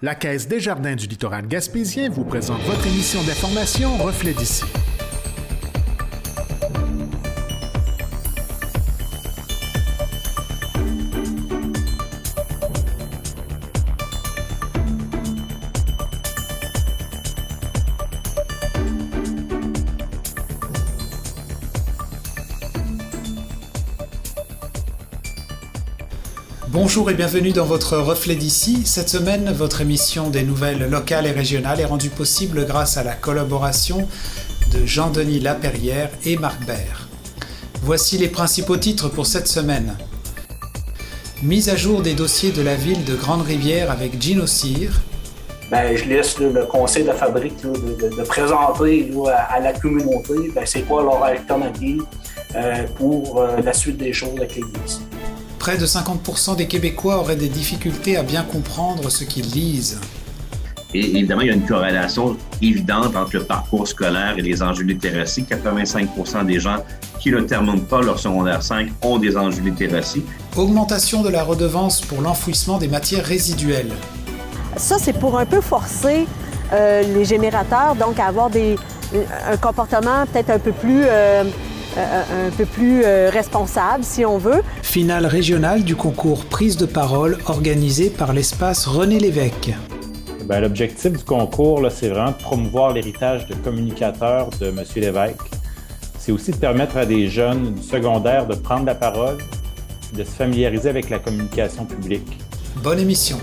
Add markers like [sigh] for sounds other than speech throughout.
La Caisse des Jardins du littoral gaspésien vous présente votre émission d'information Reflet d'ici. Bonjour et bienvenue dans votre Reflet d'ici. Cette semaine, votre émission des nouvelles locales et régionales est rendue possible grâce à la collaboration de Jean-Denis Laperrière et Marc Bert. Voici les principaux titres pour cette semaine. Mise à jour des dossiers de la ville de Grande-Rivière avec Gino Cyr. Ben, je laisse le conseil de la fabrique de, présenter à, la communauté ben, c'est quoi leur alternative euh, pour euh, la suite des choses avec l'Église. Près de 50% des Québécois auraient des difficultés à bien comprendre ce qu'ils lisent. Et évidemment, il y a une corrélation évidente entre le parcours scolaire et les enjeux littératie. 85 des gens qui ne terminent pas leur secondaire 5 ont des enjeux littératie. Augmentation de la redevance pour l'enfouissement des matières résiduelles. Ça, c'est pour un peu forcer euh, les générateurs, donc à avoir des, un comportement peut-être un peu plus... Euh, un peu plus euh, responsable, si on veut. Finale régionale du concours Prise de parole organisé par l'espace René Lévesque. Ben, l'objectif du concours, c'est vraiment de promouvoir l'héritage de communicateur de M. Lévesque. C'est aussi de permettre à des jeunes du secondaire de prendre la parole, de se familiariser avec la communication publique. Bonne émission.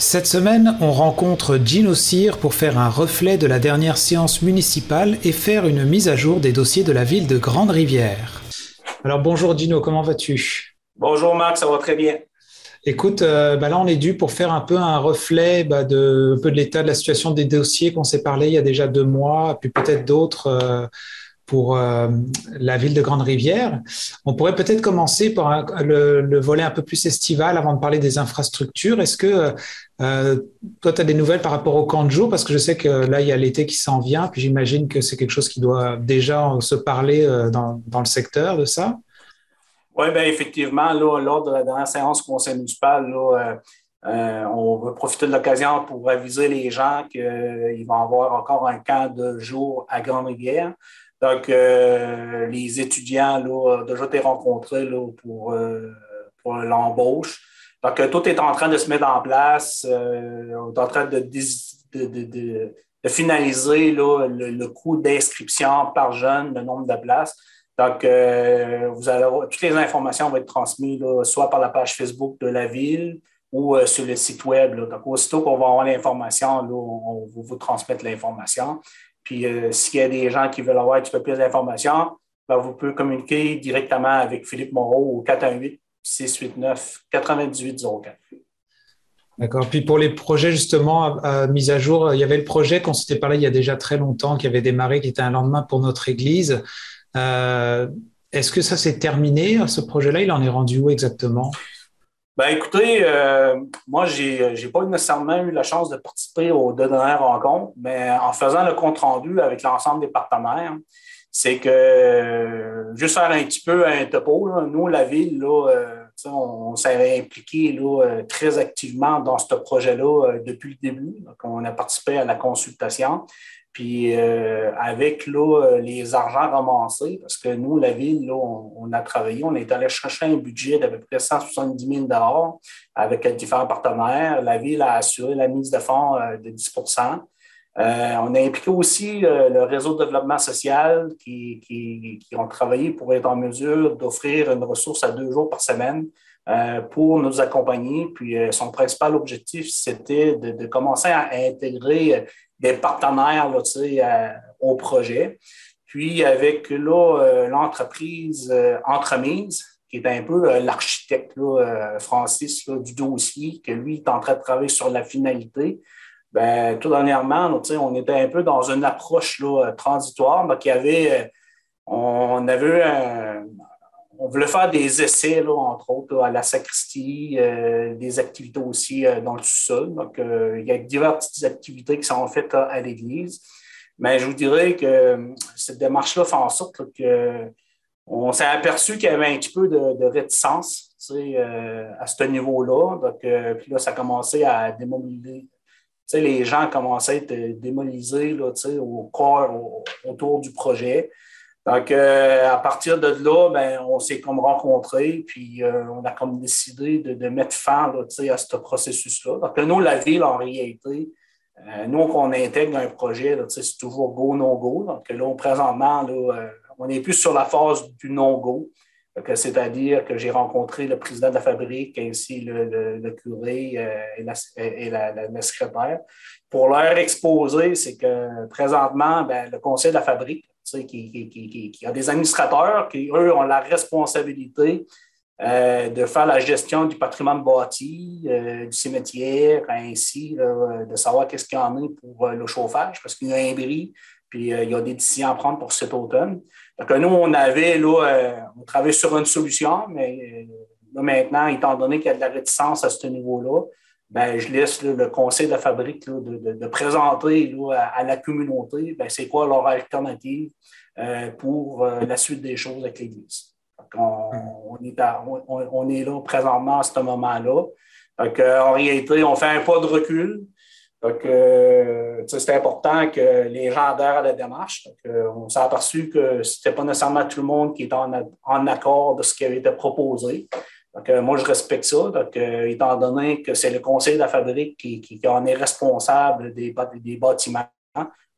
Cette semaine, on rencontre Gino Cyr pour faire un reflet de la dernière séance municipale et faire une mise à jour des dossiers de la ville de Grande-Rivière. Alors bonjour Gino, comment vas-tu? Bonjour Marc, ça va très bien. Écoute, euh, bah là on est dû pour faire un peu un reflet bah, de, un peu de l'état de la situation des dossiers qu'on s'est parlé il y a déjà deux mois, puis peut-être d'autres. Euh, pour euh, la ville de Grande-Rivière. On pourrait peut-être commencer par le, volet un peu plus estival avant de parler des infrastructures. Est-ce que euh, toi, tu as des nouvelles par rapport au camp de jour? Parce que je sais que là, il y a l'été qui s'en vient, puis j'imagine que c'est quelque chose qui doit déjà se parler euh, dans, dans, le secteur de ça. Oui, bien effectivement, là, lors de la dernière séance conseil municipal, là, on veut profiter de l'occasion pour aviser les gens qu'il va y avoir encore un camp de jour à Grande-Rivière. Donc, euh, les étudiants, là, déjà été rencontrés là, pour, euh, pour l'embauche. Donc, euh, tout est en train de se mettre en place. on est en train de, de, de, de finaliser là, le, coût d'inscription par jeune, le nombre de places. Donc, vous allez toutes les informations vont être transmises soit par la page Facebook de la ville ou sur le site Web. Donc, aussitôt qu'on va avoir l'information, on, on va vous transmettre l'information. Puis euh, s'il y a des gens qui veulent avoir un petit peu plus d'informations, ben, vous pouvez communiquer directement avec Philippe Moreau au 418 689 9804. D'accord. Puis pour les projets justement à, mise à jour, il y avait le projet qu'on s'était parlé il y a déjà très longtemps, qui avait démarré, qui était un lendemain pour notre église. Euh, est-ce que ça s'est terminé, ce projet-là? Il en est rendu où exactement? Ben, écoutez, euh, moi, j'ai n'ai pas nécessairement eu la chance de participer aux deux dernières rencontres, mais en faisant le compte-rendu avec l'ensemble des partenaires, c'est que, juste faire un petit peu un topo, nous, la ville, là, euh, on, s'est impliqué là, euh, très activement dans ce projet-là depuis le début. Donc, on a participé à la consultation. Puis euh, avec là, les argents ramassés, parce que nous, la ville, là, on, a travaillé, on est allé chercher un budget d'à peu près 170 000 avec différents partenaires. La ville a assuré la mise de fonds euh, de 10% euh, on a impliqué aussi le réseau de développement social qui, qui, qui, ont travaillé pour être en mesure d'offrir une ressource à deux jours par semaine pour nous accompagner. Puis son principal objectif, c'était de, de, commencer à intégrer des partenaires là, euh, au projet. Puis avec euh, l'entreprise euh, Entremise, qui est un peu l'architecte Francis du dossier, que lui est en train de travailler sur la finalité. Ben, tout dernièrement, on était un peu dans une approche là, transitoire. Il y avait, on avait un, on voulait faire des essais, là, entre autres, à la sacristie, euh, des activités aussi euh, dans le sous-sol. Donc, euh, il y a diverses activités qui sont faites à l'église. Mais je vous dirais que cette démarche-là fait en sorte qu'on s'est aperçu qu'il y avait un petit peu de, réticence à ce niveau-là. Donc, puis là, ça a commencé à démolir les gens commençaient à être démolisés là, au corps, autour du projet. Donc, euh, à partir de là, ben, on s'est comme rencontrés, puis euh, on a comme décidé de, mettre fin là, à ce processus-là. Donc, nous, la ville, en réalité, euh, nous, qu'on intègre un projet, c'est toujours go, no go. Donc, là, présentement, là, on est plus sur la phase du no-go. C'est-à-dire que j'ai rencontré le président de la fabrique ainsi le, le, curé et, la, la, secrétaire pour leur exposer, c'est que présentement, ben, le conseil de la fabrique qui, qui, a des administrateurs qui, eux, ont la responsabilité euh, de faire la gestion du patrimoine bâti, euh, du cimetière, ainsi de savoir qu'est-ce qu'il y en a pour euh, le chauffage, parce qu'il y a un bris, puis il y a des décisions à prendre pour cet automne. Donc, nous, on avait, là, on travaillait sur une solution, mais maintenant, étant donné qu'il y a de la réticence à ce niveau-là, ben, je laisse le conseil de la fabrique de, présenter à, la communauté ben, c'est quoi leur alternative euh, pour euh, la suite des choses avec l'Église. On, on, est on, est là présentement à ce moment-là. En réalité, on fait un pas de recul. Euh, c'est important que les gens adhèrent à la démarche. on s'est aperçu que ce n'était pas nécessairement tout le monde qui était en, en, accord de ce qui avait été proposé. Donc, moi, je respecte ça. Donc, étant donné que c'est le conseil de la fabrique qui, qui, en est responsable des, des bâtiments,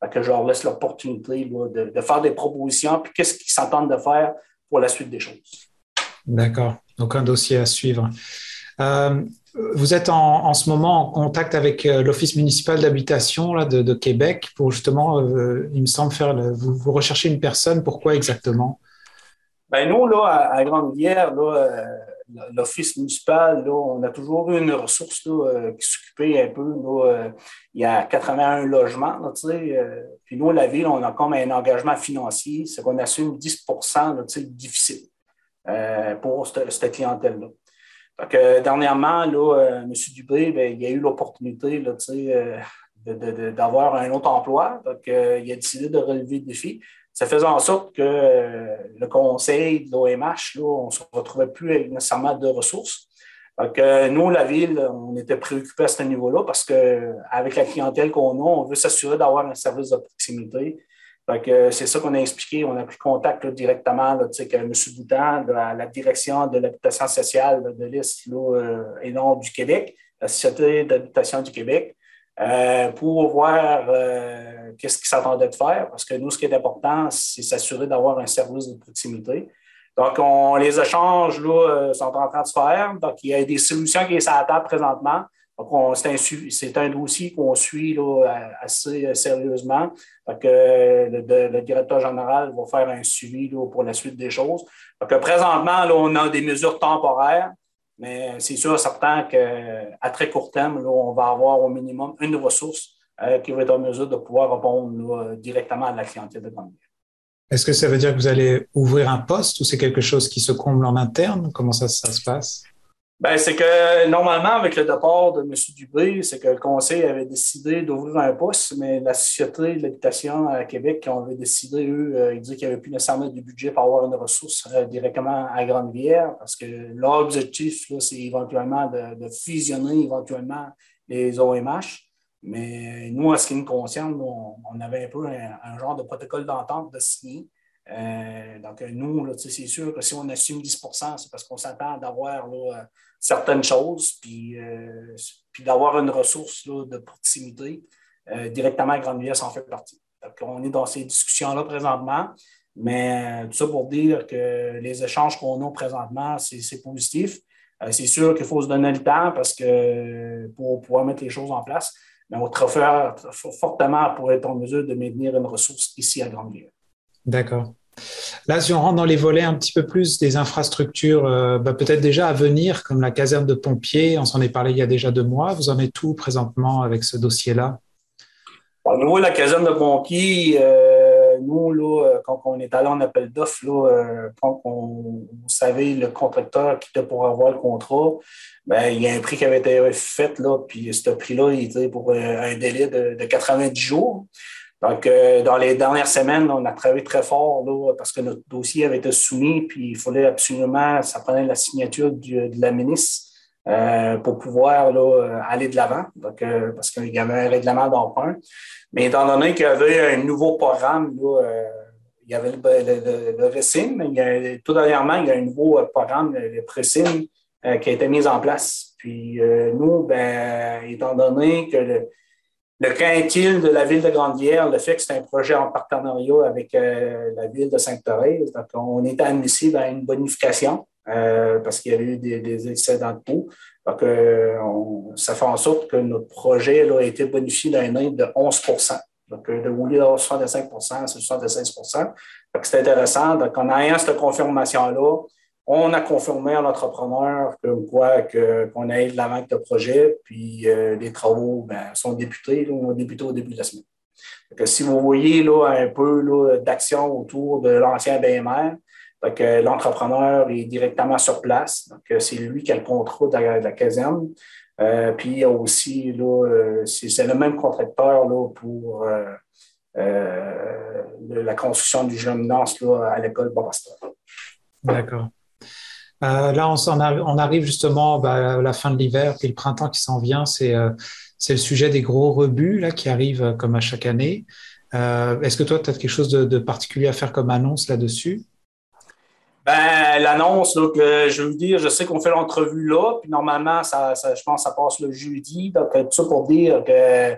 que je leur laisse l'opportunité de, de, faire des propositions, puis qu'est-ce qu'ils s'entendent de faire pour la suite des choses. D'accord. Donc, un dossier à suivre. Euh, vous êtes en, en, ce moment en contact avec euh, l'Office municipal d'habitation de, de, Québec pour justement, euh, il me semble, faire vous, vous, recherchez une personne. Pourquoi exactement? Ben nous, là, à, à Grande-Rivière, l'office municipal, là, on a toujours eu une ressource euh, qui s'occupait un peu. Euh, il y a 81 logements. Là, euh, puis nous, la ville, on a comme un engagement financier, c'est qu'on assume 10% là, difficile pour cette, clientèle-là. Donc, dernièrement, là, M. Dubé, ben, il a eu l'opportunité d'avoir un autre emploi. Donc, il a décidé de relever le défi ça faisait en sorte que euh, le conseil de l'OMH, on ne se retrouvait plus nécessairement de ressources. Donc, nous, la ville, on était préoccupés à ce niveau-là parce qu'avec la clientèle qu'on a, on veut s'assurer d'avoir un service de proximité. c'est ça qu'on a expliqué. On a pris contact directement avec M. Boutin de la, direction de l'habitation sociale de l'Est euh, et Nord du Québec, la Société d'habitation du Québec. Euh, pour voir euh, qu'est-ce qu'ils s'attendaient de faire, parce que nous, ce qui est important, c'est s'assurer d'avoir un service de proximité. Donc, on, les échanges là, euh, sont en train de se faire. Donc, il y a des solutions qui sont à la table présentement. Donc, c'est un, un, dossier qu'on suit là, assez sérieusement. Donc, le, le, directeur général va faire un suivi là, pour la suite des choses. Donc, présentement, là, on a des mesures temporaires. Mais c'est sûr, certain qu'à très court terme, on va avoir au minimum une ressource euh, qui va être en mesure de pouvoir répondre directement à la clientèle de grande Est-ce que ça veut dire que vous allez ouvrir un poste ou c'est quelque chose qui se comble en interne? Comment ça se passe? Ben, c'est que normalement, avec le départ de M. Dubé, c'est que le conseil avait décidé d'ouvrir un poste, mais la Société de l'habitation à Québec, avait décidé, eux, euh, ils disaient qu'il n'y avait plus nécessairement du budget pour avoir une ressource euh, directement à Grande-Rivière, parce que l'objectif, c'est éventuellement de, fusionner éventuellement les OMH. Mais nous, à ce qui nous concerne, on, avait un peu un, genre de protocole d'entente de signer. Euh, donc, nous, c'est sûr que si on assume 10% c'est parce qu'on s'attend d'avoir certaines choses, puis, euh, puis d'avoir une ressource de proximité euh, directement à Grande-Rivière, ça en fait partie. Donc, on est dans ces discussions-là présentement, mais tout ça pour dire que les échanges qu'on a présentement, c'est positif. Euh, c'est sûr qu'il faut se donner le temps parce que pour pouvoir mettre les choses en place, mais on travaille fortement pour être en mesure de maintenir une ressource ici à Grande-Rivière. D'accord. Là, si on rentre dans les volets un petit peu plus des infrastructures, euh, bah, peut-être déjà à venir, comme la caserne de pompiers, on s'en est parlé il y a déjà deux mois. Vous en êtes tout présentement avec ce dossier-là? Au niveau de la caserne de pompiers, euh, nous, là, euh, quand on est allé en appel d'offres, quand on, savait le contracteur qui était pour avoir le contrat, ben, il y a un prix qui avait été fait, là, puis ce prix-là, il était pour un délai de, de 90 jours. Donc, euh, dans les dernières semaines, on a travaillé très fort là, parce que notre dossier avait été soumis, puis il fallait absolument, ça prenait la signature de la ministre euh, pour pouvoir là, aller de l'avant, donc, euh, parce qu'il y avait un règlement d'emprunt. Mais étant donné qu'il y avait un nouveau programme, là, il y avait le, le, le, mais il y a, tout dernièrement, il y a un nouveau programme, le PRESIM, qui a été mis en place. Puis nous, ben, étant donné que le, le quintil de la ville de Grande-Bière, le fait que c'est un projet en partenariat avec euh, la ville de Sainte-Thérèse, donc on est admissible à une bonification euh, parce qu'il y a eu des, excédents de taux. Donc, euh, ça fait en sorte que notre projet là, a été bonifié d'un aide de 11% Donc, de au lieu d'avoir 65% c'est 76 Donc, c'est intéressant. Donc, en ayant cette confirmation-là, on a confirmé à l'entrepreneur que quoi qu'on aille de l'avant avec le projet, puis euh, les travaux ben, sont débutés, là, on a débuté au début de la semaine. si vous voyez là, un peu d'action autour de l'ancien BMR, l'entrepreneur est directement sur place. Donc, c'est lui qui a le contrat de la, caserne. Euh, puis il y a aussi, euh, c'est le même contracteur pour la construction du gymnase là, à l'école Borastor. D'accord. Euh, là, on, arrive justement bah, à la fin de l'hiver, puis le printemps qui s'en vient, c'est euh, le sujet des gros rebuts là, qui arrivent euh, comme à chaque année. Euh, Est-ce que toi, tu as quelque chose de, particulier à faire comme annonce là-dessus? Ben, l'annonce, que je veux dire, je sais qu'on fait l'entrevue là, puis normalement, ça, je pense que ça passe le jeudi. Donc, tout ça pour dire que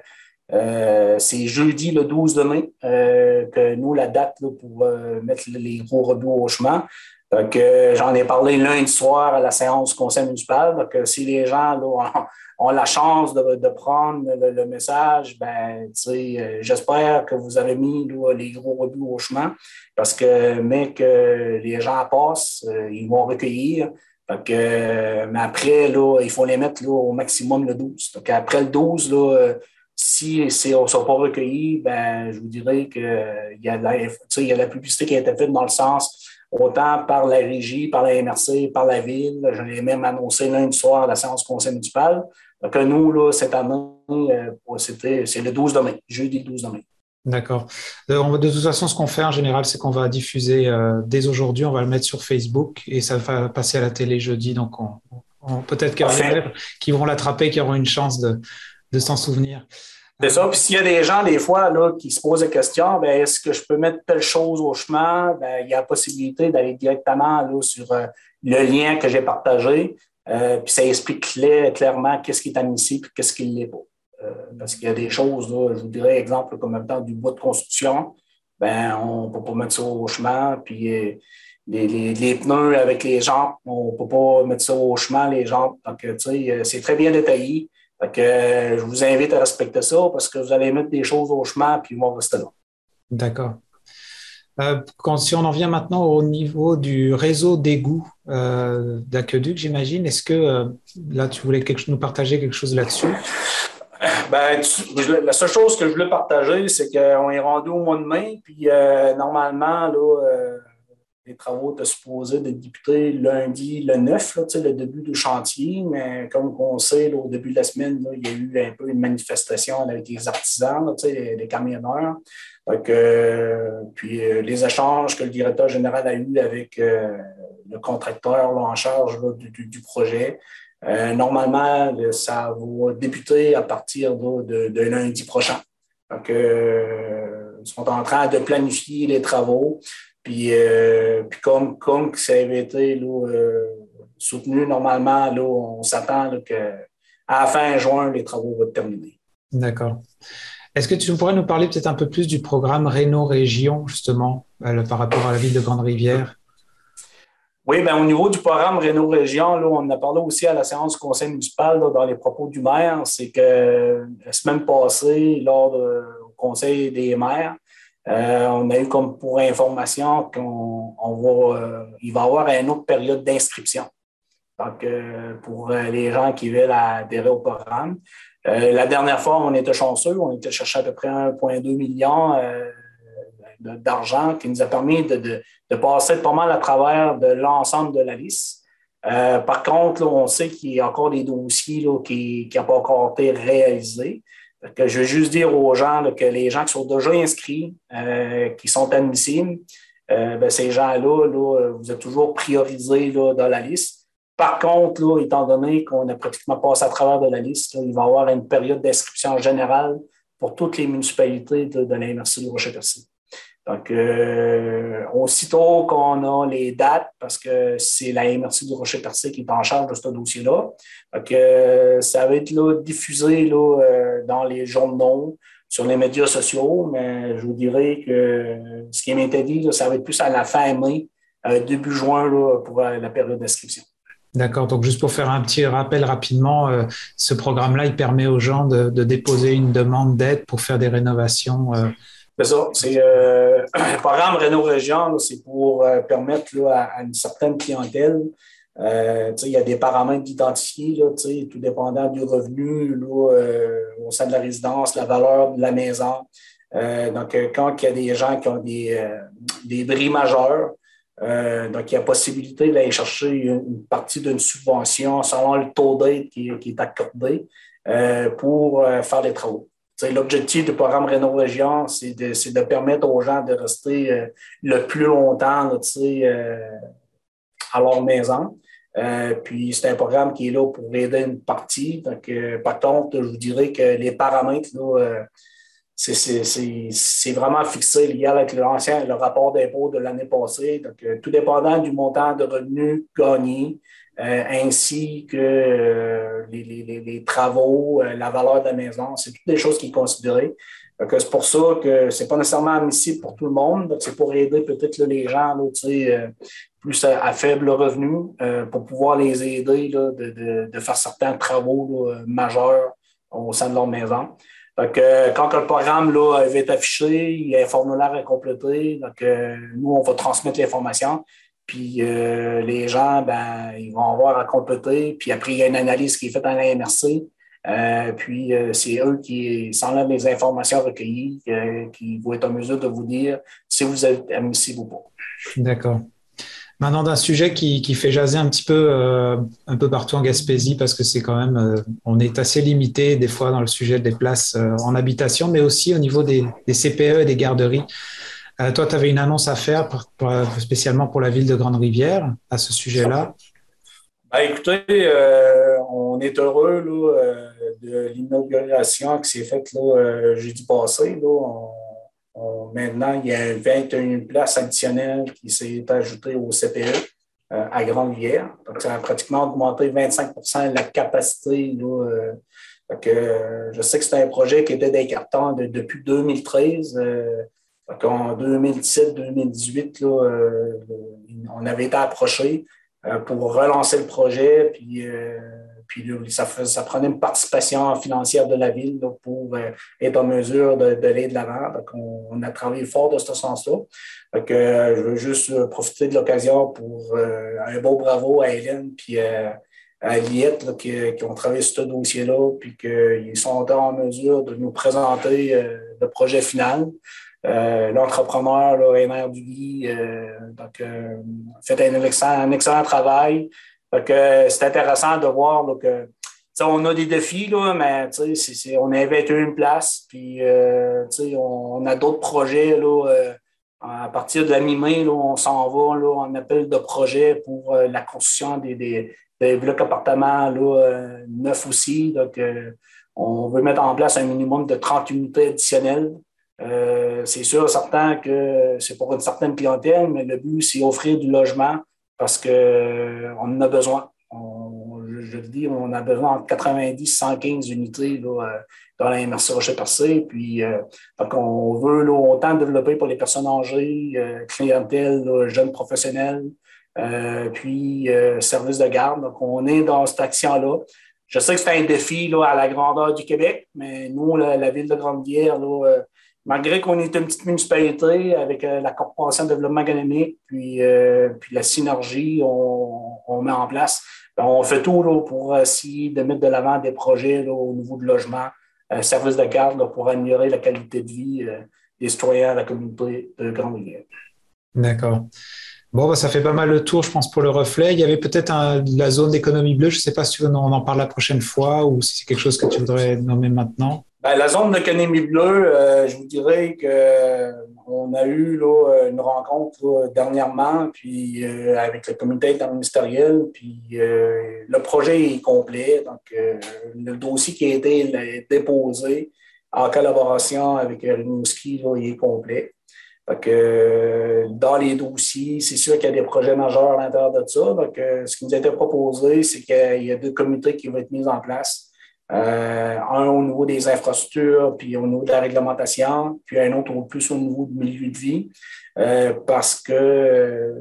euh, c'est jeudi le 12 de mai que nous, la date là, pour mettre les gros rebuts au chemin. Donc, j'en ai parlé lundi soir à la séance du conseil municipal. Donc, si les gens [laughs] ont, la chance de, prendre le, message, ben, euh, j'espère que vous avez mis les gros rebuts au chemin parce que, mais que les gens passent, euh, ils vont recueillir. Donc, mais après, là, il faut les mettre au maximum le 12. Donc, après le 12, là, si on ne sont pas recueillis, ben, je vous dirais qu'il y, a il y a la publicité qui a été faite dans le sens autant par la régie, par la MRC, par la ville. Je l'ai même annoncé lundi soir à la séance conseil municipal. Donc, nous, là, cette année, euh, c'est le 12 de mai, jeudi 12 de mai. D'accord. Euh, de toute façon, ce qu'on fait en général, c'est qu'on va diffuser euh, dès aujourd'hui, on va le mettre sur Facebook et ça va passer à la télé jeudi. Donc, peut-être qu'il y en qui vont l'attraper, qui auront une chance de, de s'en souvenir. C'est ça. Puis s'il y a des gens, des fois, là, qui se posent la question, ben, est-ce que je peux mettre telle chose au chemin? Ben, il y a la possibilité d'aller directement là, sur euh, le lien que j'ai partagé. Euh, puis ça explique clairement qu'est-ce qui est admissible et qu'est-ce qui ne l'est pas. Euh, parce qu'il y a des choses, là, je vous dirais, exemple, comme même temps du bois de construction, ben, on ne peut pas mettre ça au chemin. Puis les, les, pneus avec les jambes, on ne peut pas mettre ça au chemin, les jambes. Donc, tu sais, c'est très bien détaillé. Fait euh, je vous invite à respecter ça parce que vous allez mettre des choses au chemin puis ils vont rester là. D'accord. Euh, si on en vient maintenant au niveau du réseau d'égout euh, d'aqueduc, j'imagine, est-ce que euh, là tu voulais nous partager quelque chose là-dessus? Ben, la seule chose que je voulais partager, c'est qu'on est rendu au mois de mai, puis normalement, là, les travaux étaient supposés de débuter lundi le 9, là, le début du chantier, mais comme on sait, au début de la semaine, il y a eu un peu une manifestation avec les artisans, les, camionneurs. Euh, puis euh, les échanges que le directeur général a eu avec euh, le contracteur en charge du, projet. normalement, ça va débuter à partir de, de lundi prochain. Donc, ils sont en train de planifier les travaux. Puis, euh, puis comme, comme ça avait été euh, soutenu normalement, là, on s'attend qu'à la fin juin, les travaux vont être terminés. D'accord. Est-ce que tu pourrais nous parler peut-être un peu plus du programme Renault Région, justement, euh, par rapport à la ville de Grande-Rivière? Oui, bien, au niveau du programme Renault Région, là, on a parlé aussi à la séance du conseil municipal dans les propos du maire. C'est que la semaine passée, lors du conseil des maires, euh, on a eu comme pour information qu'on va, euh, il va y avoir une autre période d'inscription. Donc, euh, pour les gens qui veulent adhérer au programme. la dernière fois, on était chanceux, on était cherché à peu près 1,2 million d'argent qui nous a permis de, passer pas mal à travers de l'ensemble de la liste. par contre, on sait qu'il y a encore des dossiers qui n'ont pas encore été réalisés. Que je veux juste dire aux gens que les gens qui sont déjà inscrits, qui sont admissibles, ben, ces gens-là, vous êtes toujours priorisés dans la liste. Par contre, étant donné qu'on a pratiquement passé à travers de la liste, il va y avoir une période d'inscription générale pour toutes les municipalités de, de du Rocher-Percé. Donc, euh, aussitôt qu'on a les dates, parce que c'est la MRC du Rocher-Percé qui est en charge de ce dossier-là, donc, euh, ça va être là, diffusé là, euh, dans les journaux, sur les médias sociaux, mais je vous dirais que ce qui m'était dit, ça va être plus à la fin mai, début juin là, pour la période d'inscription. D'accord. Donc, juste pour faire un petit rappel rapidement, euh, ce programme-là, il permet aux gens de, déposer une demande d'aide pour faire des rénovations. Euh. C'est ça. C'est euh, [clears throat] le programme Réno Région, c'est pour permettre à, une certaine clientèle. il y a des paramètres identifiés, tout dépendant du revenu au sein de la résidence, la valeur de la maison. donc, quand il y a des gens qui ont des, bris majeurs, euh, donc, il y a possibilité d'aller chercher une, partie d'une subvention selon le taux d'aide qui, est accordé euh, pour euh, faire les travaux. L'objectif du programme Réno Région, c'est de, permettre aux gens de rester le plus longtemps à leur maison. puis c'est un programme qui est là pour aider une partie. Donc, par contre, je vous dirais que les paramètres, c'est vraiment fixé lié avec l'ancien, le rapport d'impôt de l'année passée. Donc, euh, tout dépendant du montant de revenus gagnés, euh, ainsi que euh, les, travaux, la valeur de la maison, c'est toutes des choses qui sont considérées. C'est pour ça que c'est pas nécessairement admissible pour tout le monde. C'est pour aider peut-être les gens là, plus à, faible revenu, pour pouvoir les aider de, de, faire certains travaux majeurs au sein de leur maison. Donc, quand le programme là, va être affiché, il y a un formulaire à compléter. Donc, euh, nous, on va transmettre l'information. Puis euh, les gens, ben, ils vont avoir à compléter. Puis après, il y a une analyse qui est faite dans la. Euh, puis c'est eux qui s'enlèvent les informations recueillies, qui vont être en mesure de vous dire si vous êtes admissible ou pas. D'accord. Maintenant, d'un sujet qui, fait jaser un petit peu euh, un peu partout en Gaspésie, parce que c'est quand même, euh, on est assez limité des fois dans le sujet des places euh, en habitation, mais aussi au niveau des, CPE et des garderies. Toi, tu avais une annonce à faire spécialement pour la ville de Grande-Rivière à ce sujet-là? Ben, écoutez, on est heureux de l'inauguration qui s'est faite jeudi passé. Là, maintenant, il y a 21 places additionnelles qui s'est ajoutées au CPE euh, à Grande-Rivière. Donc, ça a pratiquement augmenté 25% la capacité. Euh, je sais que c'était un projet qui était des cartons depuis 2013. Euh, en 2017-2018, on avait été approché pour relancer le projet. Puis ça, prenait une participation financière de la ville pour euh, être en mesure d'aller de, de l'avant. Donc, on, a travaillé fort de ce sens-là. Euh, je veux juste euh, profiter de l'occasion pour un beau bravo à Hélène puis à Liette qui, ont travaillé sur ce dossier-là, puis qu'ils sont en mesure de nous présenter le projet final. L'entrepreneur, NR Duby, donc, fait un un excellent travail c'est intéressant de voir que on a des défis, là, mais on a 21 places, puis euh, on, a d'autres projets. Là, euh, à partir de la mi-mai, on s'en va là, en appel de projet pour euh, la construction des, des, blocs appartements là, neufs aussi. Donc, on veut mettre en place un minimum de 30 unités additionnelles. C'est sûr, certain que c'est pour une certaine clientèle, mais le but, c'est offrir du logement parce qu'on euh, en a besoin. je, le dis, on a besoin de 90 115 unités euh, dans la MRC Rocher-Percé. Puis, euh, on veut autant développer pour les personnes âgées, clientèle, jeunes professionnels, puis services de garde. Donc, on est dans cette action-là. Je sais que c'est un défi à la grandeur du Québec, mais nous, la, ville de Grande-Bière, malgré qu'on est une petite municipalité avec euh, la Corporation de développement économique, puis, euh, puis la synergie on, met en place, ben, on fait tout pour essayer de mettre de l'avant des projets au niveau du logement, euh, services de garde pour améliorer la qualité de vie des citoyens de la communauté de Grande-Rivière. D'accord. Bon, bah, ça fait pas mal le tour, je pense, pour le reflet. Il y avait peut-être la zone d'économie bleue. Je ne sais pas si on en parle la prochaine fois ou si c'est quelque chose que tu voudrais nommer maintenant. Ben, la zone de Canemi Bleu, euh, je vous dirais qu'on a eu là, une rencontre dernièrement puis, avec le comité interministériel, puis le projet est complet. Donc, le dossier qui a été déposé en collaboration avec Rimouski, il est complet. dans les dossiers, c'est sûr qu'il y a des projets majeurs à l'intérieur de ça. ce qui nous a été proposé, c'est qu'il y a deux comités qui vont être mis en place euh, un au niveau des infrastructures, puis au niveau de la réglementation, puis un autre plus au niveau du milieu de vie, euh, parce que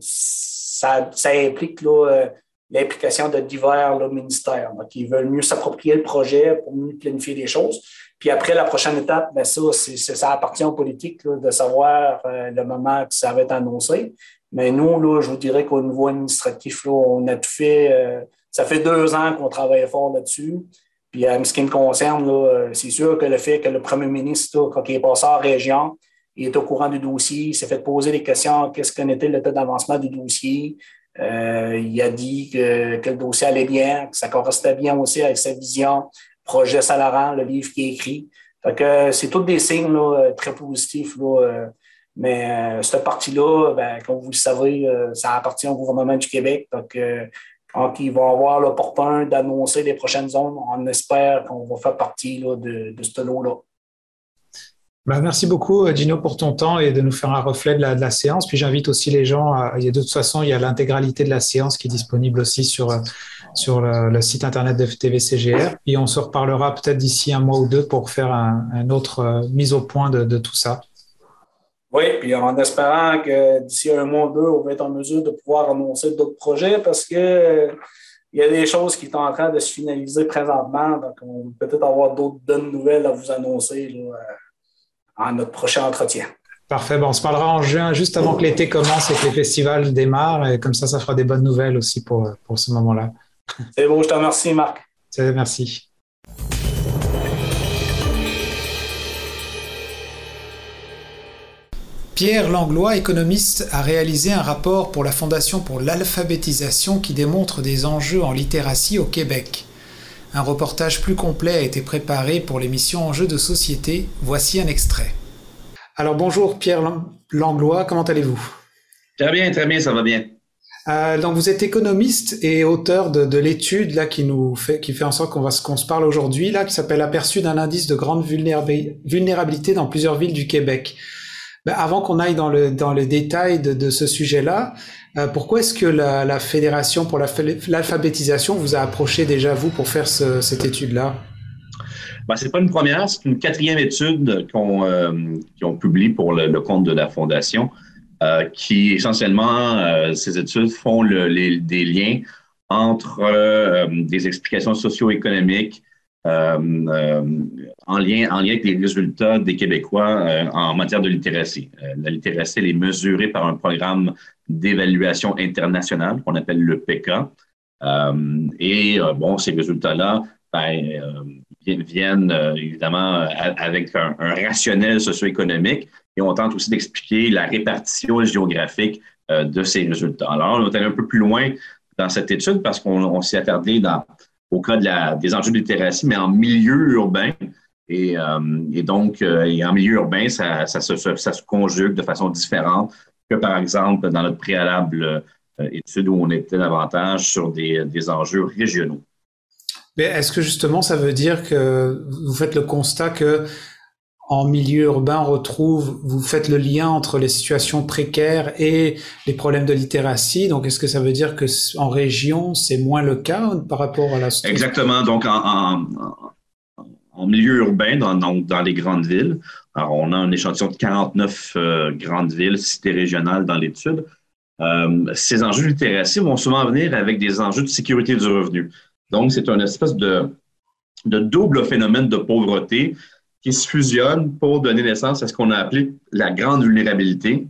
ça, implique euh, l'implication de divers ministères. Donc, ils veulent mieux s'approprier le projet pour mieux planifier les choses. Puis après, la prochaine étape, bien, ça, ça appartient aux politiques de savoir le moment que ça va être annoncé. Mais nous, là, je vous dirais qu'au niveau administratif, là, on a tout fait. ça fait deux ans qu'on travaille fort là-dessus. Puis, en ce qui me concerne, euh, c'est sûr que le fait que le premier ministre, quand il est passé en région, il est au courant du dossier, il s'est fait poser des questions, qu'est-ce qu'en était l'état d'avancement du dossier. Euh, il a dit que, le dossier allait bien, que ça correspondait bien aussi avec sa vision, projet salarial, le livre qui est écrit. Fait que c'est tous des signes très positifs. mais cette partie-là, ben, comme vous le savez, ça appartient au gouvernement du Québec. Donc, quand ils vont avoir l'opportunité d'annoncer les prochaines zones, on espère qu'on va faire partie de, ce lot-là. Ben, merci beaucoup, Dino, pour ton temps et de nous faire un reflet de la, séance. Puis j'invite aussi les gens, à, de toute façon, il y a l'intégralité de la séance qui est disponible aussi sur, le, site internet de TVCGR. Puis on se reparlera peut-être d'ici un mois ou deux pour faire un, autre euh, mise au point de tout ça. Oui, puis en espérant que d'ici un mois ou deux, on va être en mesure de pouvoir annoncer d'autres projets parce que il y a des choses qui sont en train de se finaliser présentement. Donc, on va peut-être avoir d'autres bonnes nouvelles à vous annoncer là, euh, en notre prochain entretien. Parfait. Bon, on se parlera en juin, juste avant que l'été commence et que les festivals démarrent. Et comme ça, ça fera des bonnes nouvelles aussi pour, pour ce moment-là. C'est bon, je te remercie, Marc. Merci. Pierre Langlois, économiste, a réalisé un rapport pour la Fondation pour l'alphabétisation qui démontre des enjeux en littératie au Québec. Un reportage plus complet a été préparé pour l'émission Enjeux de société. Voici un extrait. Alors bonjour Pierre Langlois, comment allez-vous? Très bien, très bien, ça va bien. Euh, donc vous êtes économiste et auteur de, l'étude là qui nous fait qui fait en sorte qu'on va qu'on se parle aujourd'hui là qui s'appelle aperçu d'un indice de grande vulnérabilité dans plusieurs villes du Québec. Ben, avant qu'on aille dans le, dans les détails de, ce sujet-là, euh, pourquoi est-ce que la, Fédération pour l'alphabétisation vous a approché déjà, vous, pour faire cette étude-là? Ben, ce n'est pas une première, c'est une quatrième étude qu'on euh, publie pour le, compte de la Fondation, euh, qui essentiellement, ces études font des liens entre des explications socio-économiques, euh, euh, en, lien, en lien avec les résultats des Québécois euh, en matière de littératie. la littératie, est mesurée par un programme d'évaluation internationale qu'on appelle le PK. et bon, ces résultats-là ben, viennent évidemment avec un, rationnel socio-économique et on tente aussi d'expliquer la répartition géographique de ces résultats. Alors, on est allé un peu plus loin dans cette étude parce qu'on s'est attardé dans au cas de la, des enjeux de littératie, mais en milieu urbain. Et, euh, donc, euh, en milieu urbain, ça, ça, se, ça, se, conjugue de façon différente que, par exemple, dans notre préalable euh, étude où on était davantage sur des, des enjeux régionaux. Mais est-ce que justement, ça veut dire que vous faites le constat que en milieu urbain, retrouve, vous faites le lien entre les situations précaires et les problèmes de littératie. Donc, est-ce que ça veut dire que en région, c'est moins le cas par rapport à la? Exactement. Donc, en, milieu urbain, dans, dans, les grandes villes, alors on a un échantillon de 49 euh, grandes villes, cités régionales dans l'étude. Euh, ces enjeux de littératie vont souvent venir avec des enjeux de sécurité du revenu. Donc, c'est un espèce de double phénomène de pauvreté qui se fusionnent pour donner naissance à ce qu'on a appelé la grande vulnérabilité.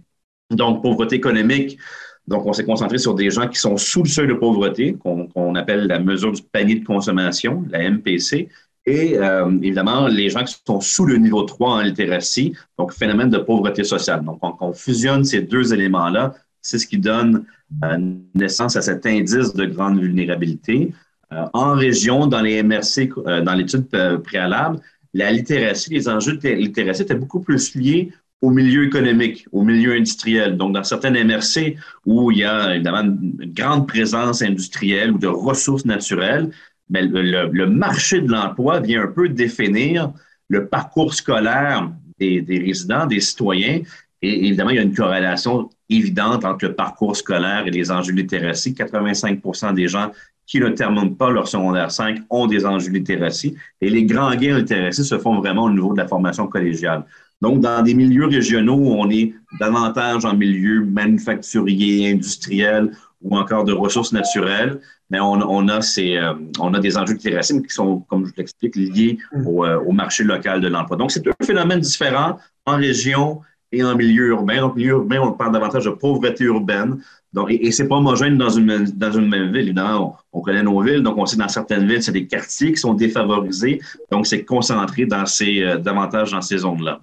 Donc, pauvreté économique. Donc, on s'est concentré sur des gens qui sont sous le seuil de pauvreté, qu'on appelle la mesure du panier de consommation, la MPC, et euh, évidemment, les gens qui sont sous le niveau 3 en littératie, donc phénomène de pauvreté sociale. Donc, on, on fusionne ces deux éléments-là, c'est ce qui donne euh, naissance à cet indice de grande vulnérabilité. Euh, en région, dans les MRC, dans l'étude préalable, la littératie, les enjeux de littératie étaient beaucoup plus liés au milieu économique, au milieu industriel. Donc, dans certaines MRC où il y a évidemment une grande présence industrielle ou de ressources naturelles, mais le, marché de l'emploi vient un peu définir le parcours scolaire des, résidents, des citoyens. Et évidemment, il y a une corrélation évidente entre le parcours scolaire et les enjeux de littératie. 85 des gens qui ne terminent pas leur secondaire 5 ont des enjeux littératie. Et les grands gains en littératie se font vraiment au niveau de la formation collégiale. Donc, dans des milieux régionaux où on est davantage en milieu manufacturier, industriel ou encore de ressources naturelles, mais on, on a, ces, euh, on a des enjeux de littératie qui sont, comme je l'explique, liés mm. au, euh, au, marché local de l'emploi. Donc, c'est un phénomène différent en région et en milieu urbain. En milieu urbain, on parle davantage de pauvreté urbaine. Donc, et, et c'est pas homogène dans une, dans une même ville. Évidemment, on, on, connaît nos villes, donc on sait dans certaines villes, c'est des quartiers qui sont défavorisés. Donc, c'est concentré dans ces, euh, davantage dans ces zones-là.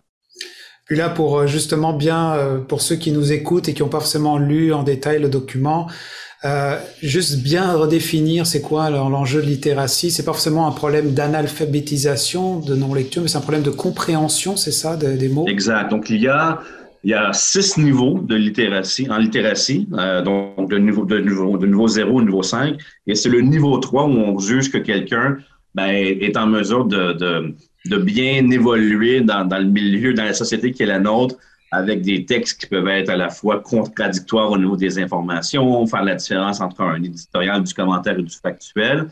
Puis là, pour euh, justement bien, euh, pour ceux qui nous écoutent et qui n'ont pas forcément lu en détail le document, euh, juste bien redéfinir c'est quoi l'enjeu de littératie. C'est pas forcément un problème d'analphabétisation, de non-lecture, mais c'est un problème de compréhension, c'est ça, des mots? Exact. Donc, il y a, il y a six niveaux de littératie, en littératie, euh, donc de niveau, de, niveau, de niveau 0 au niveau 5. Et c'est le niveau 3 où on juge que quelqu'un ben, est en mesure de, de de bien évoluer dans, dans, le milieu, dans la société qui est la nôtre, avec des textes qui peuvent être à la fois contradictoires au niveau des informations, faire la différence entre un éditorial, du commentaire et du factuel.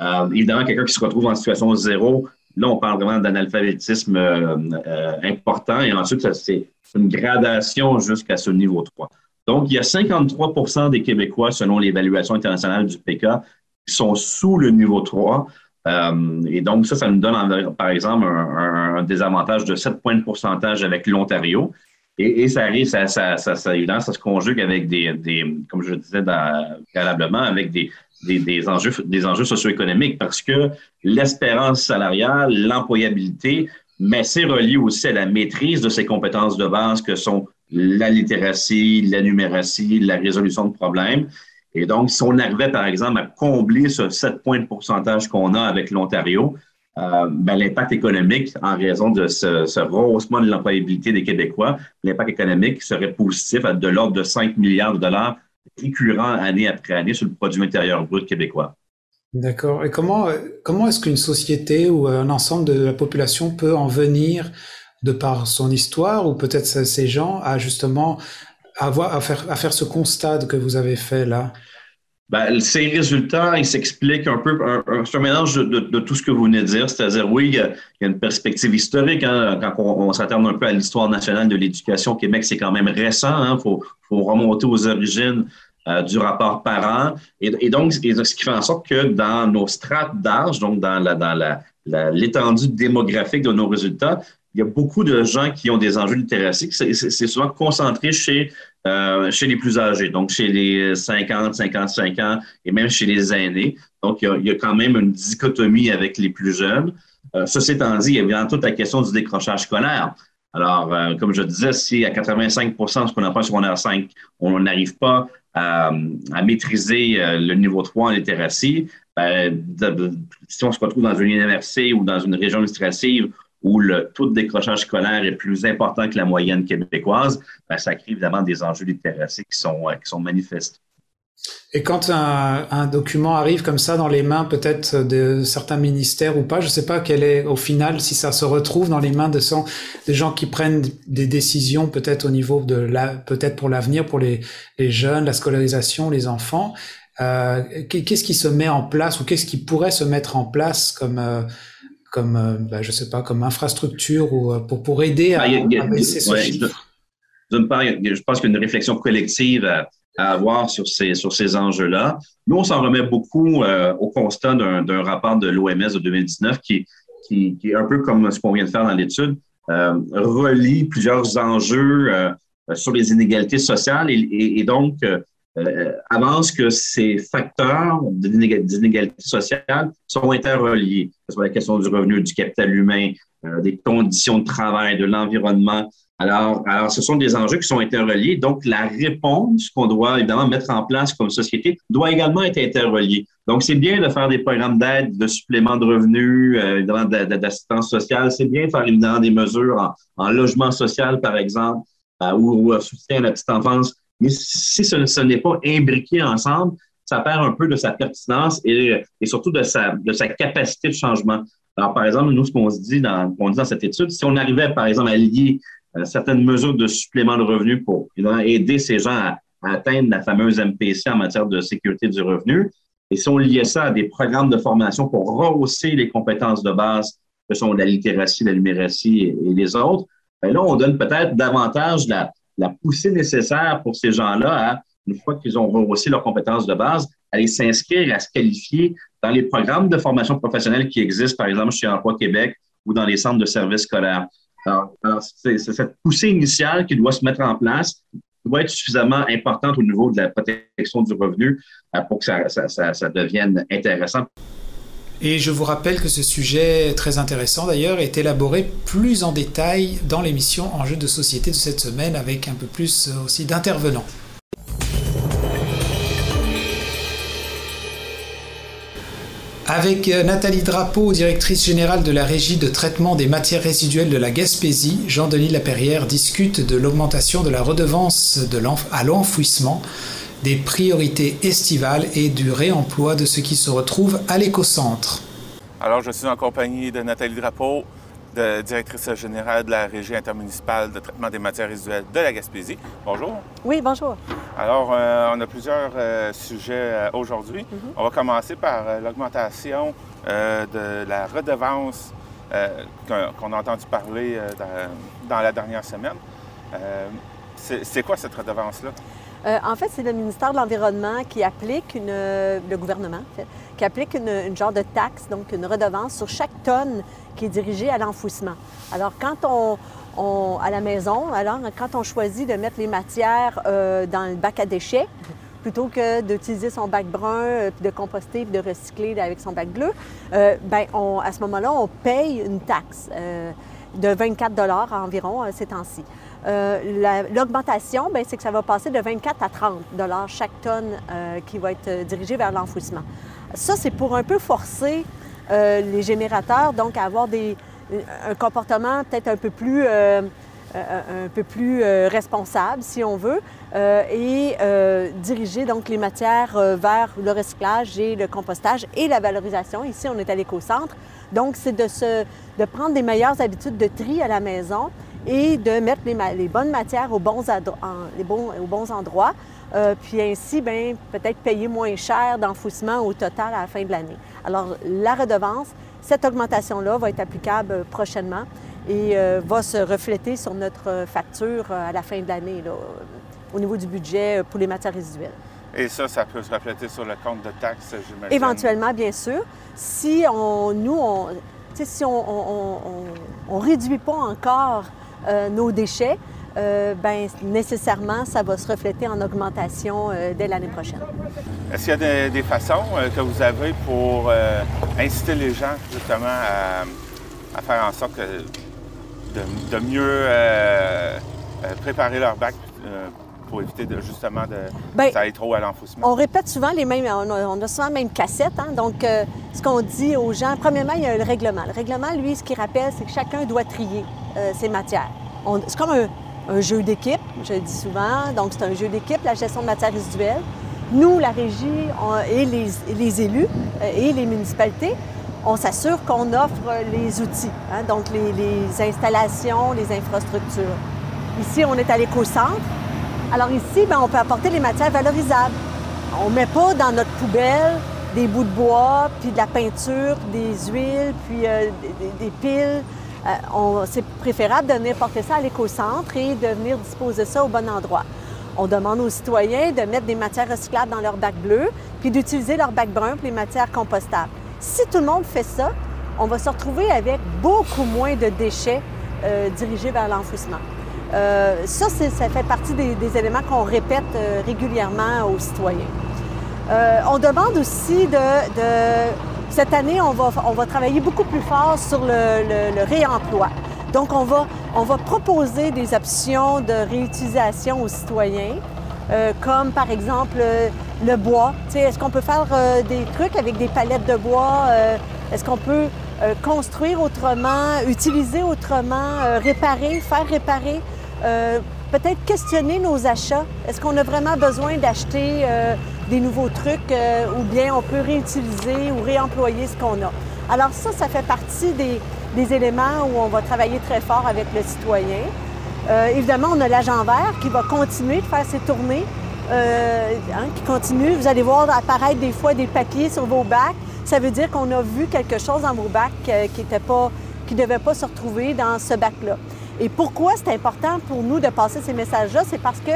Euh, évidemment, quelqu'un qui se retrouve en situation zéro, là, on parle vraiment d'analphabétisme euh, euh, important. Et ensuite, c'est une gradation jusqu'à ce niveau 3. Donc, il y a 53% des Québécois, selon l'évaluation internationale du PK, qui sont sous le niveau 3. Euh, et donc, ça, ça nous donne, par exemple, un, désavantage de 7 points de pourcentage avec l'Ontario. Et, ça arrive, ça, ça, ça, se conjugue avec des, comme je disais préalablement, avec des, des, des, enjeux, des enjeux socio-économiques parce que l'espérance salariale, l'employabilité, mais c'est relié aussi à la maîtrise de ces compétences de base que sont la littératie, la numératie, la résolution de problèmes. Et donc, si on arrivait, par exemple, à combler ce 7 points de pourcentage qu'on a avec l'Ontario, euh, ben, l'impact économique, en raison de ce, ce rehaussement de l'employabilité des Québécois, l'impact économique serait positif à de l'ordre de 5 milliards de dollars récurrents année après année sur le produit intérieur brut québécois. D'accord. Et comment, comment est-ce qu'une société ou un ensemble de la population peut en venir, de par son histoire, ou peut-être ces gens, à justement à, faire, à faire ce constat que vous avez fait là? Ben, ces résultats, ils s'expliquent un peu, c'est un, mélange de, tout ce que vous venez de dire, c'est-à-dire, oui, il y, a, une perspective historique, hein, quand on, s'attarde un peu à l'histoire nationale de l'éducation au Québec, c'est quand même récent, il hein, faut, remonter aux origines euh, du rapport parent, et, donc, ce qui fait en sorte que dans nos strates d'âge, donc dans l'étendue démographique de nos résultats, il y a beaucoup de gens qui ont des enjeux littératie. C'est souvent concentré chez, euh, chez les plus âgés, donc chez les 50, 55 ans et même chez les aînés. Donc, il y a, quand même une dichotomie avec les plus jeunes. Euh, ceci étant dit, il y a bien toute la question du décrochage scolaire. Alors, euh, comme je disais, si à 85 de ce qu'on appelle secondaire 5, on n'arrive pas à, à, maîtriser euh, le niveau 3 en littératie, ben, si on se retrouve dans une université ou dans une région administrative où le taux de décrochage scolaire est plus important que la moyenne québécoise, ben, ça crée évidemment des enjeux littératie qui sont, euh, qui sont manifestes. Et quand un, document arrive comme ça dans les mains peut-être de certains ministères ou pas, je ne sais pas quel est au final si ça se retrouve dans les mains de des gens qui prennent des décisions peut-être au niveau de la, peut-être pour l'avenir, pour les, les, jeunes, la scolarisation, les enfants. Euh, qu'est-ce qui se met en place ou qu'est-ce qui pourrait se mettre en place comme euh, comme, euh, bah, je sais pas, comme infrastructure ou euh, pour, pour aider à, ah, baisser ce chiffre? D'une part, je pense qu'il y a une réflexion collective à, avoir sur ces, sur ces enjeux-là. Nous, on s'en remet beaucoup euh, au constat d'un rapport de l'OMS de 2019 qui, qui, qui, est un peu comme ce qu'on vient de faire dans l'étude, euh, relie plusieurs enjeux sur les inégalités sociales et, et, et donc euh, avance que ces facteurs d'inégalité sociale sont interreliés. Que ce soit la question du revenu, du capital humain, des conditions de travail, de l'environnement. Alors, alors, ce sont des enjeux qui sont interreliés. Donc, la réponse qu'on doit évidemment mettre en place comme société doit également être interreliée. Donc, c'est bien de faire des programmes d'aide, de supplément de revenus, euh, évidemment d'assistance sociale. C'est bien de faire évidemment des mesures en, logement social, par exemple, euh, ou, ou soutien à la petite enfance. Mais si ce, n'est pas imbriqué ensemble, ça perd un peu de sa pertinence et, et surtout de sa, capacité de changement. Alors, par exemple, nous, ce qu'on se dit dans, cette étude, si on arrivait, par exemple, à lier euh, certaines mesures de supplément de revenus pour aider ces gens à, atteindre la fameuse MPC en matière de sécurité du revenu, et si on liait ça à des programmes de formation pour rehausser les compétences de base que sont la littératie, la numératie et, les autres, bien là, on donne peut-être davantage la, la poussée nécessaire pour ces gens-là une fois qu'ils ont rehaussé leurs compétences de base, aller s'inscrire, à se qualifier dans les programmes de formation professionnelle qui existent, par exemple, chez Emploi Québec ou dans les centres de services scolaires. Alors, c'est cette poussée initiale qui doit se mettre en place doit être suffisamment importante au niveau de la protection du revenu euh, pour que ça, devienne intéressant. Et je vous rappelle que ce sujet très intéressant d'ailleurs est élaboré plus en détail dans l'émission Enjeux de société de cette semaine avec un peu plus aussi d'intervenants. Avec euh, Nathalie Drapeau, directrice générale de la Régie de traitement des matières résiduelles de la Gaspésie, Jean-Denis Laperrière discute de l'augmentation de la redevance de à l'enfouissement, des priorités estivales et du réemploi de ce qui se retrouve à l'écocentre. Alors, je suis en compagnie de Nathalie Drapeau, directrice générale de la Régie intermunicipale de traitement des matières résiduelles de la Gaspésie. Bonjour. Oui, bonjour. Alors, euh, on a plusieurs euh, sujets euh, aujourd'hui. Mhm. On va commencer par l'augmentation de la redevance qu'on a entendu parler dans, la dernière semaine. C'est quoi cette redevance-là? En fait, c'est le ministère de l'Environnement qui applique une, le gouvernement, qui applique une, une, genre de taxe, donc une redevance sur chaque tonne qui est dirigé à l'enfouissement. Alors, quand on, à la maison, alors, quand on choisit de mettre les matières euh, dans le bac à déchets, plutôt que d'utiliser son bac brun, euh, puis de composter, puis de recycler avec son bac bleu, euh, ben, à ce moment-là, on paye une taxe de 24 environ ces temps-ci. L'augmentation, ben, c'est que ça va passer de 24 à 30 chaque tonne qui va être dirigée vers l'enfouissement. Ça, c'est pour un peu forcer euh, les générateurs, donc avoir des, un comportement peut-être un peu plus, euh, euh, un peu plus responsable, si on veut, et diriger donc les matières vers le recyclage et le compostage et la valorisation. Ici, on est à l'éco-centre. Donc, c'est de, de prendre des meilleures habitudes de tri à la maison et de mettre les, les bonnes matières aux bons, les bons, aux bons endroits. puis ainsi, ben, peut-être payer moins cher d'enfouissement au total à la fin de l'année. Alors, la redevance, cette augmentation-là va être applicable euh, prochainement et euh, va se refléter sur notre facture euh, à la fin de l'année au niveau du budget pour les matières résiduelles. Et ça, ça peut se refléter sur le compte de taxes, j'imagine? Éventuellement, bien sûr. Si on, nous, on, si on ne réduit pas encore nos déchets, euh, ben, nécessairement, ça va se refléter en augmentation euh, dès l'année prochaine. Est-ce qu'il y a des, façons euh, que vous avez pour inciter les gens justement à, faire en sorte de, mieux préparer leur bac pour éviter justement de ben, ça aille trop à l'enfouissement? On répète souvent les mêmes, on a, souvent la même cassette. Hein. donc, ce qu'on dit aux gens, premièrement, il y a le règlement. Le règlement, lui, ce qu'il rappelle, c'est que chacun doit trier ses matières. C'est comme un, un jeu d'équipe, je le dis souvent. Donc, c'est un jeu d'équipe, la gestion de matières résiduelles. Nous, la régie et, les, élus euh, et les municipalités, on s'assure qu'on offre les outils, hein, donc les, installations, les infrastructures. Ici, on est à l'éco-centre. Alors ici, ben, on peut apporter les matières valorisables. On ne met pas dans notre poubelle des bouts de bois, puis de la peinture, des huiles, puis euh, des, piles, euh, c'est préférable de venir porter ça à l'éco-centre et de venir disposer ça au bon endroit. On demande aux citoyens de mettre des matières recyclables dans leur bac bleu, puis d'utiliser leur bac brun pour les matières compostables. Si tout le monde fait ça, on va se retrouver avec beaucoup moins de déchets euh, dirigés vers l'enfouissement. Euh, ça, ça fait partie des, éléments qu'on répète régulièrement aux citoyens. on demande aussi de Cette année, on va, on va travailler beaucoup plus fort sur le, réemploi. Donc, on va, on va proposer des options de réutilisation aux citoyens, euh, comme par exemple le bois. Est-ce qu'on peut faire euh, des trucs avec des palettes de bois? Euh, est-ce qu'on peut construire autrement, utiliser autrement, réparer, faire réparer? Peut-être questionner nos achats. Est-ce qu'on a vraiment besoin d'acheter des nouveaux trucs ou bien on peut réutiliser ou réemployer ce qu'on a? Alors ça, ça fait partie des, éléments où on va travailler très fort avec le citoyen. évidemment, on a l'agent vert qui va continuer de faire ses tournées euh, hein, qui continue. Vous allez voir apparaître des fois des papiers sur vos bacs. Ça veut dire qu'on a vu quelque chose dans vos bacs euh, qui ne devait pas se retrouver dans ce bac-là. Et pourquoi c'est important pour nous de passer ces messages-là? C'est parce que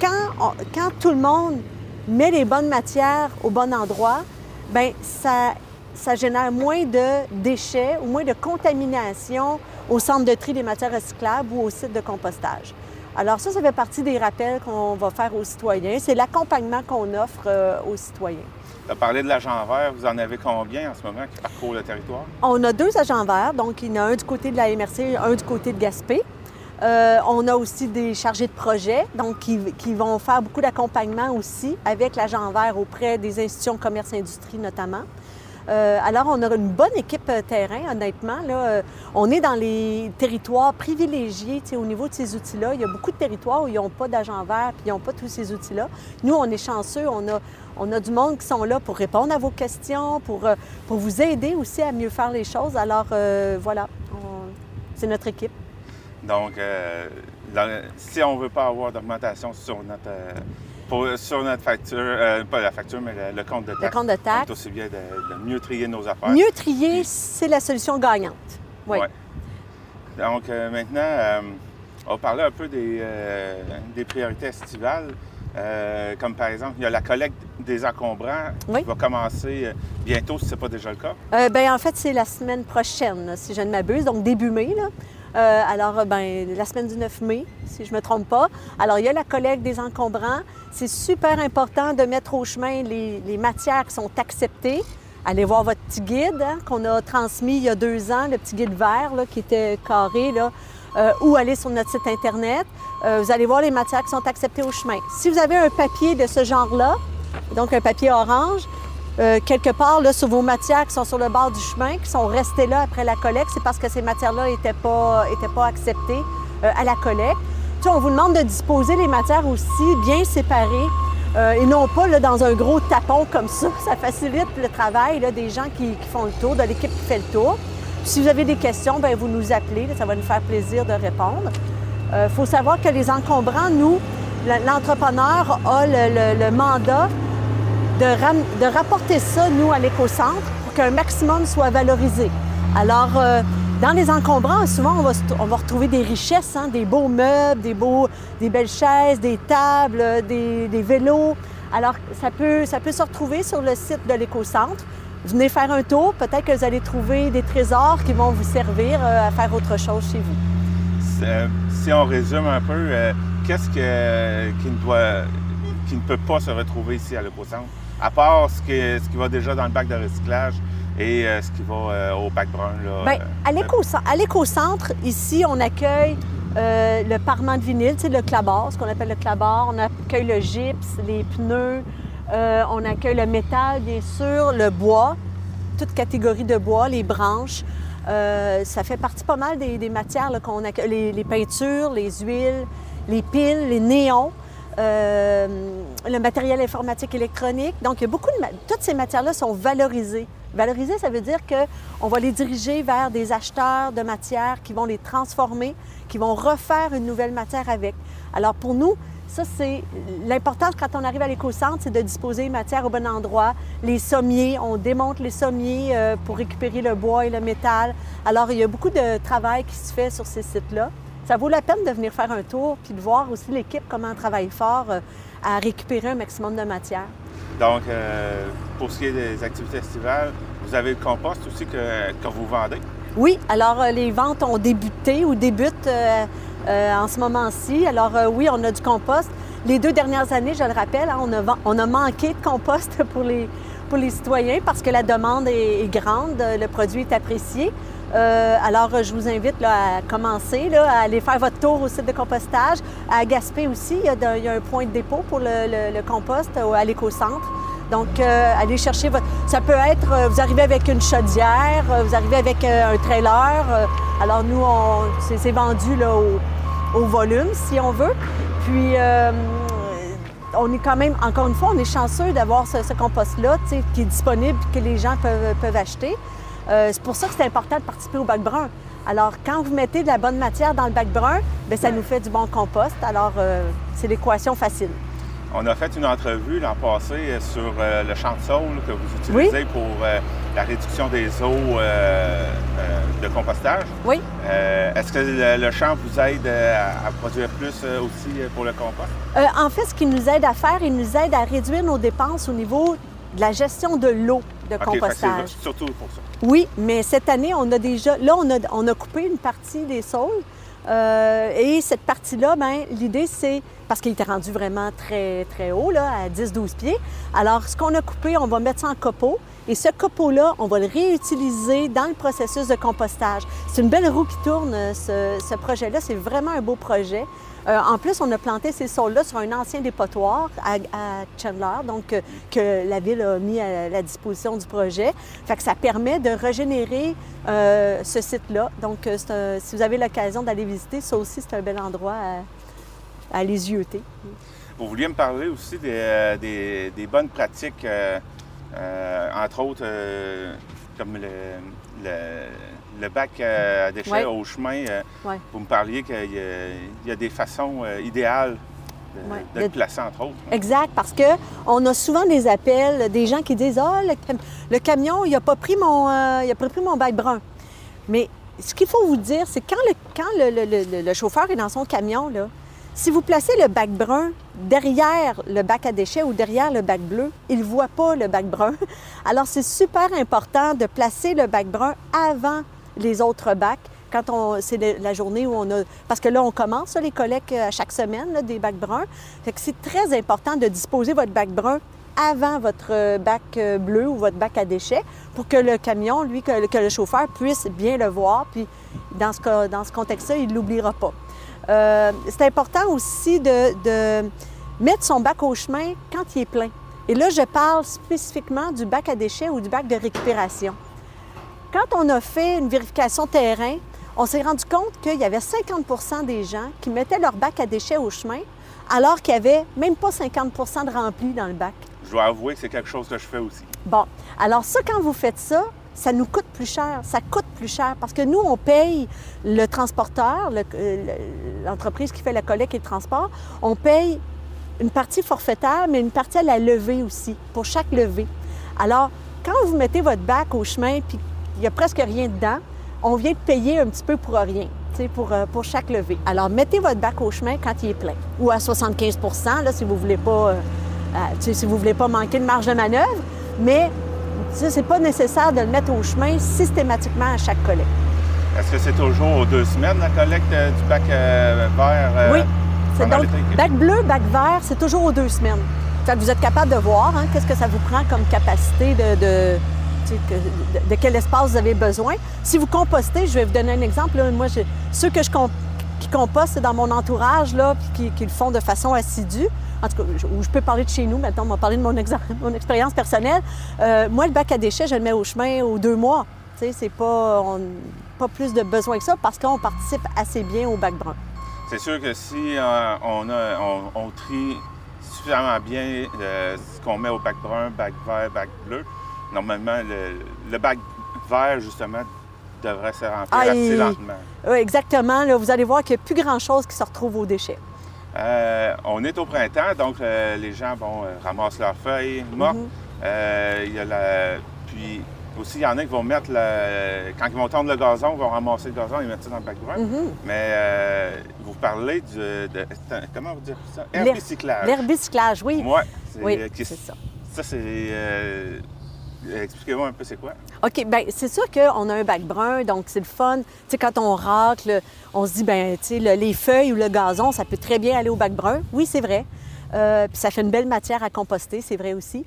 quand, tout le monde met les bonnes matières au bon endroit, bien, ça, ça génère moins de déchets ou moins de contamination au centre de tri des matières recyclables ou au site de compostage. Alors ça, ça fait partie des rappels qu'on va faire aux citoyens. C'est l'accompagnement qu'on offre euh, aux citoyens. Tu as parlé de l'agent vert. Vous en avez combien en ce moment qui parcourent le territoire? On a deux agents verts. Donc, il y en a un du côté de la MRC, un du côté de Gaspé. Euh, on a aussi des chargés de projet, donc qui, vont faire beaucoup d'accompagnement aussi avec l'agent vert auprès des institutions commerce-industrie notamment. Euh, alors, on a une bonne équipe euh, terrain, honnêtement. Là, on est dans les territoires privilégiés au niveau de ces outils-là. Il y a beaucoup de territoires où ils n'ont pas d'agent vert puis ils n'ont pas tous ces outils-là. Nous, on est chanceux. On a, on a du monde qui sont là pour répondre à vos questions, pour, pour vous aider aussi à mieux faire les choses. Alors, voilà, c'est notre équipe. Donc, si on ne veut pas avoir d'augmentation sur notre sur notre facture, euh, pas la facture, mais le, compte de taxe. Le compte de taxe. C'est aussi bien de, mieux trier nos affaires. Mieux trier, c'est la solution gagnante. Oui. Ouais. Donc euh, maintenant, euh, on va parler un peu des, des priorités estivales. comme par exemple, il y a la collecte des encombrants qui va commencer bientôt, si ce n'est pas déjà le cas? Bien, en fait, c'est la semaine prochaine, si je ne m'abuse, donc début mai. Là. Euh, alors, ben, la semaine du 9 mai, si je ne me trompe pas. Alors, il y a la collecte des encombrants. C'est super important de mettre au chemin les, matières qui sont acceptées. Allez voir votre petit guide hein, qu'on a transmis il y a deux ans, le petit guide vert qui était carré, là, euh, ou aller sur notre site Internet. Euh, vous allez voir les matières qui sont acceptées au chemin. Si vous avez un papier de ce genre-là, donc un papier orange, euh, quelque part là, sur vos matières qui sont sur le bord du chemin, qui sont restées là après la collecte, c'est parce que ces matières-là n'étaient pas, étaient pas acceptées euh, à la collecte. On vous demande de disposer les matières aussi bien séparées euh, et non pas là, dans un gros tapon comme ça. [laughs] Ça facilite le travail des gens qui, font le tour, de l'équipe qui fait le tour. si vous avez des questions, bien, vous nous appelez, ça va nous faire plaisir de répondre. Il faut savoir que les encombrants, nous, l'entrepreneur a le mandat de, rapporter ça, nous, à l'éco-centre, pour qu'un maximum soit valorisé. Alors, euh, dans les encombrants, souvent, on va, retrouver des richesses, hein, des beaux meubles, des, beaux, des belles chaises, des tables, des, vélos. Alors, ça peut, ça peut se retrouver sur le site de l'éco-centre. Venez faire un tour, peut-être que vous allez trouver des trésors qui vont vous servir euh, à faire autre chose chez vous. Si on résume un peu, qu'est-ce qui, ne doit, qui ne peut pas se retrouver ici à l'éco-centre? à part ce qui, ce qui va déjà dans le bac de recyclage et euh, ce qui va euh, au bac brun. Là, Bien, à l'éco-centre, ici, on accueille euh, le parement de vinyle, le clabard, ce qu'on appelle le clabard. On accueille le gypse, les pneus. on accueille le métal, bien sûr, le bois, toute catégorie de bois, les branches. ça fait partie pas mal des, matières qu'on accueille, les, les, peintures, les huiles, les piles, les néons. Euh, le matériel informatique électronique. Donc, il y a beaucoup de... Toutes ces matières-là sont valorisées. Valoriser, ça veut dire qu'on va les diriger vers des acheteurs de matières qui vont les transformer, qui vont refaire une nouvelle matière avec. Alors, pour nous, ça, c'est l'important quand on arrive à l'éco-centre, c'est de disposer les matières au bon endroit. Les sommiers, on démonte les sommiers euh, pour récupérer le bois et le métal. Alors, il y a beaucoup de travail qui se fait sur ces sites-là ça vaut la peine de venir faire un tour puis de voir aussi l'équipe comment elle travaille fort euh, à récupérer un maximum de matière. Donc, euh, pour ce qui est des activités estivales, vous avez le compost aussi que, vous vendez? Oui, alors euh, les ventes ont débuté ou débutent en ce moment-ci. Alors oui, on a du compost. Les deux dernières années, je le rappelle, hein, on, a, on, a, manqué de compost [laughs] pour les, pour les citoyens parce que la demande est, grande, le produit est apprécié. Euh, alors, je vous invite à commencer, à aller faire votre tour au site de compostage. À Gaspé aussi, il y a, un point de dépôt pour le, compost à l'éco-centre. Donc, euh, allez chercher votre... Ça peut être, euh, vous arrivez avec une chaudière, vous arrivez avec un trailer. alors, nous, c'est vendu au, volume, si on veut. Puis, on est quand même, encore une fois, on est chanceux d'avoir ce, compost-là qui est disponible, que les gens peuvent, peuvent acheter. Euh, c'est pour ça que c'est important de participer au bac brun. Alors, quand vous mettez de la bonne matière dans le bac brun, bien, ça nous fait du bon compost. Alors, euh, c'est l'équation facile. On a fait une entrevue l'an passé sur euh, le champ de saule que vous utilisez pour la réduction des eaux de compostage. Oui. Est-ce que le, champ vous aide à, produire plus aussi pour le compost? en fait, ce qu'il nous aide à faire, il nous aide à réduire nos dépenses au niveau de la gestion de l'eau de compostage. surtout pour ça. Oui, mais cette année, on a déjà. Là, on a, on a coupé une partie des saules. Euh, et cette partie-là, ben, l'idée, c'est, parce qu'il était rendu vraiment très, très haut, là, à 10-12 pieds. Alors, ce qu'on a coupé, on va mettre ça en copeaux. Et ce copeau-là, on va le réutiliser dans le processus de compostage. C'est une belle roue qui tourne, ce, ce projet-là. C'est vraiment un beau projet. Euh, en plus, on a planté ces sols-là sur un ancien dépotoir à, Chandler, donc euh, que la ville a mis à la disposition du projet. Fait que ça permet de régénérer euh, ce site-là. Donc, si vous avez l'occasion d'aller visiter, ça aussi, c'est un bel endroit à, les yeuter. Vous vouliez me parler aussi des, bonnes pratiques, entre autres, comme le bac euh, à déchets au chemin, euh, vous me parliez qu'il y, a des façons euh, idéales de, le placer, entre autres. Exact, parce qu'on a souvent des appels, des gens qui disent Ah, le, camion, il n'a pas, pris mon, il pas pris mon bac brun. Mais ce qu'il faut vous dire, c'est quand, le, quand le, chauffeur est dans son camion, là, si vous placez le bac brun derrière le bac à déchets ou derrière le bac bleu, il ne voit pas le bac brun. Alors, c'est super important de placer le bac brun avant les autres bacs quand on, c'est la journée où on a... Parce que là, on commence les collectes euh, à chaque semaine des bacs bruns. Fait que c'est très important de disposer votre bac brun avant votre euh, bac euh, bleu ou votre bac à déchets pour que le camion, lui, que, le chauffeur puisse bien le voir. Puis dans ce, contexte-là, il l'oubliera pas. c'est important aussi de, mettre son bac au chemin quand il est plein. Et là, je parle spécifiquement du bac à déchets ou du bac de récupération. Quand on a fait une vérification terrain, on s'est rendu compte qu'il y avait 50% des gens qui mettaient leur bac à déchets au chemin, alors qu'il n'y avait même pas 50% de rempli dans le bac. Je dois avouer que c'est quelque chose que je fais aussi. Bon, alors ça, quand vous faites ça, ça nous coûte plus cher. Ça coûte plus cher parce que nous, on paye le transporteur, euh, l'entreprise qui fait la collecte et le transport, on paye une partie forfaitaire, mais une partie à la levée aussi, pour chaque levée. Alors, quand vous mettez votre bac au chemin, puis il n'y a presque rien dedans. On vient de payer un petit peu pour rien, pour, euh, pour chaque levée. Alors, mettez votre bac au chemin quand il est plein, ou à 75 là, si vous ne voulez, pas, euh, euh, si vous voulez pas manquer de marge de manœuvre. Mais ce n'est pas nécessaire de le mettre au chemin systématiquement à chaque collecte. Est-ce que c'est toujours aux deux semaines la collecte du bac vert? oui. C'est donc bac bleu, bac vert, c'est toujours aux deux semaines. Fait vous êtes capable de voir hein, qu'est-ce que ça vous prend comme capacité de de, quel espace vous avez besoin. Si vous compostez, je vais vous donner un exemple. Moi, ceux que je qui compostent dans mon entourage, là, puis qui, le font de façon assidue, en tout cas, je, je peux parler de chez nous, maintenant, on va parler de [laughs] mon, expérience personnelle. Euh, moi, le bac à déchets, je le mets au chemin aux deux mois. C'est pas, pas plus de besoin que ça parce qu'on participe assez bien au bac brun. C'est sûr que si euh, on, trie suffisamment bien euh, ce qu'on met au bac brun, bac vert, bac bleu, normalement, le, bac vert, justement, devrait se remplir assez lentement. Oui, exactement. Là, vous allez voir qu'il n'y a plus grand-chose qui se retrouve aux déchets. Euh, on est au printemps, donc euh, les gens bon, euh, ramassent leurs feuilles mortes. Mhm. il y a la... Puis aussi, il y en a qui vont mettre, le... quand ils vont tendre le gazon, ils vont ramasser le gazon et mettre ça dans le bac brun. Mhm. Mais vous parlez de, Comment vous dire ça? Herbicyclage. L'herbicyclage, oui. oui, c'est ça. Ça, c'est Expliquez-moi un peu c'est quoi? OK, bien, c'est sûr qu'on a un bac brun, donc c'est le fun. Tu sais, quand on racle, on se dit, ben tu sais, les feuilles ou le gazon, ça peut très bien aller au bac brun. Oui, c'est vrai. Euh, puis ça fait une belle matière à composter, c'est vrai aussi.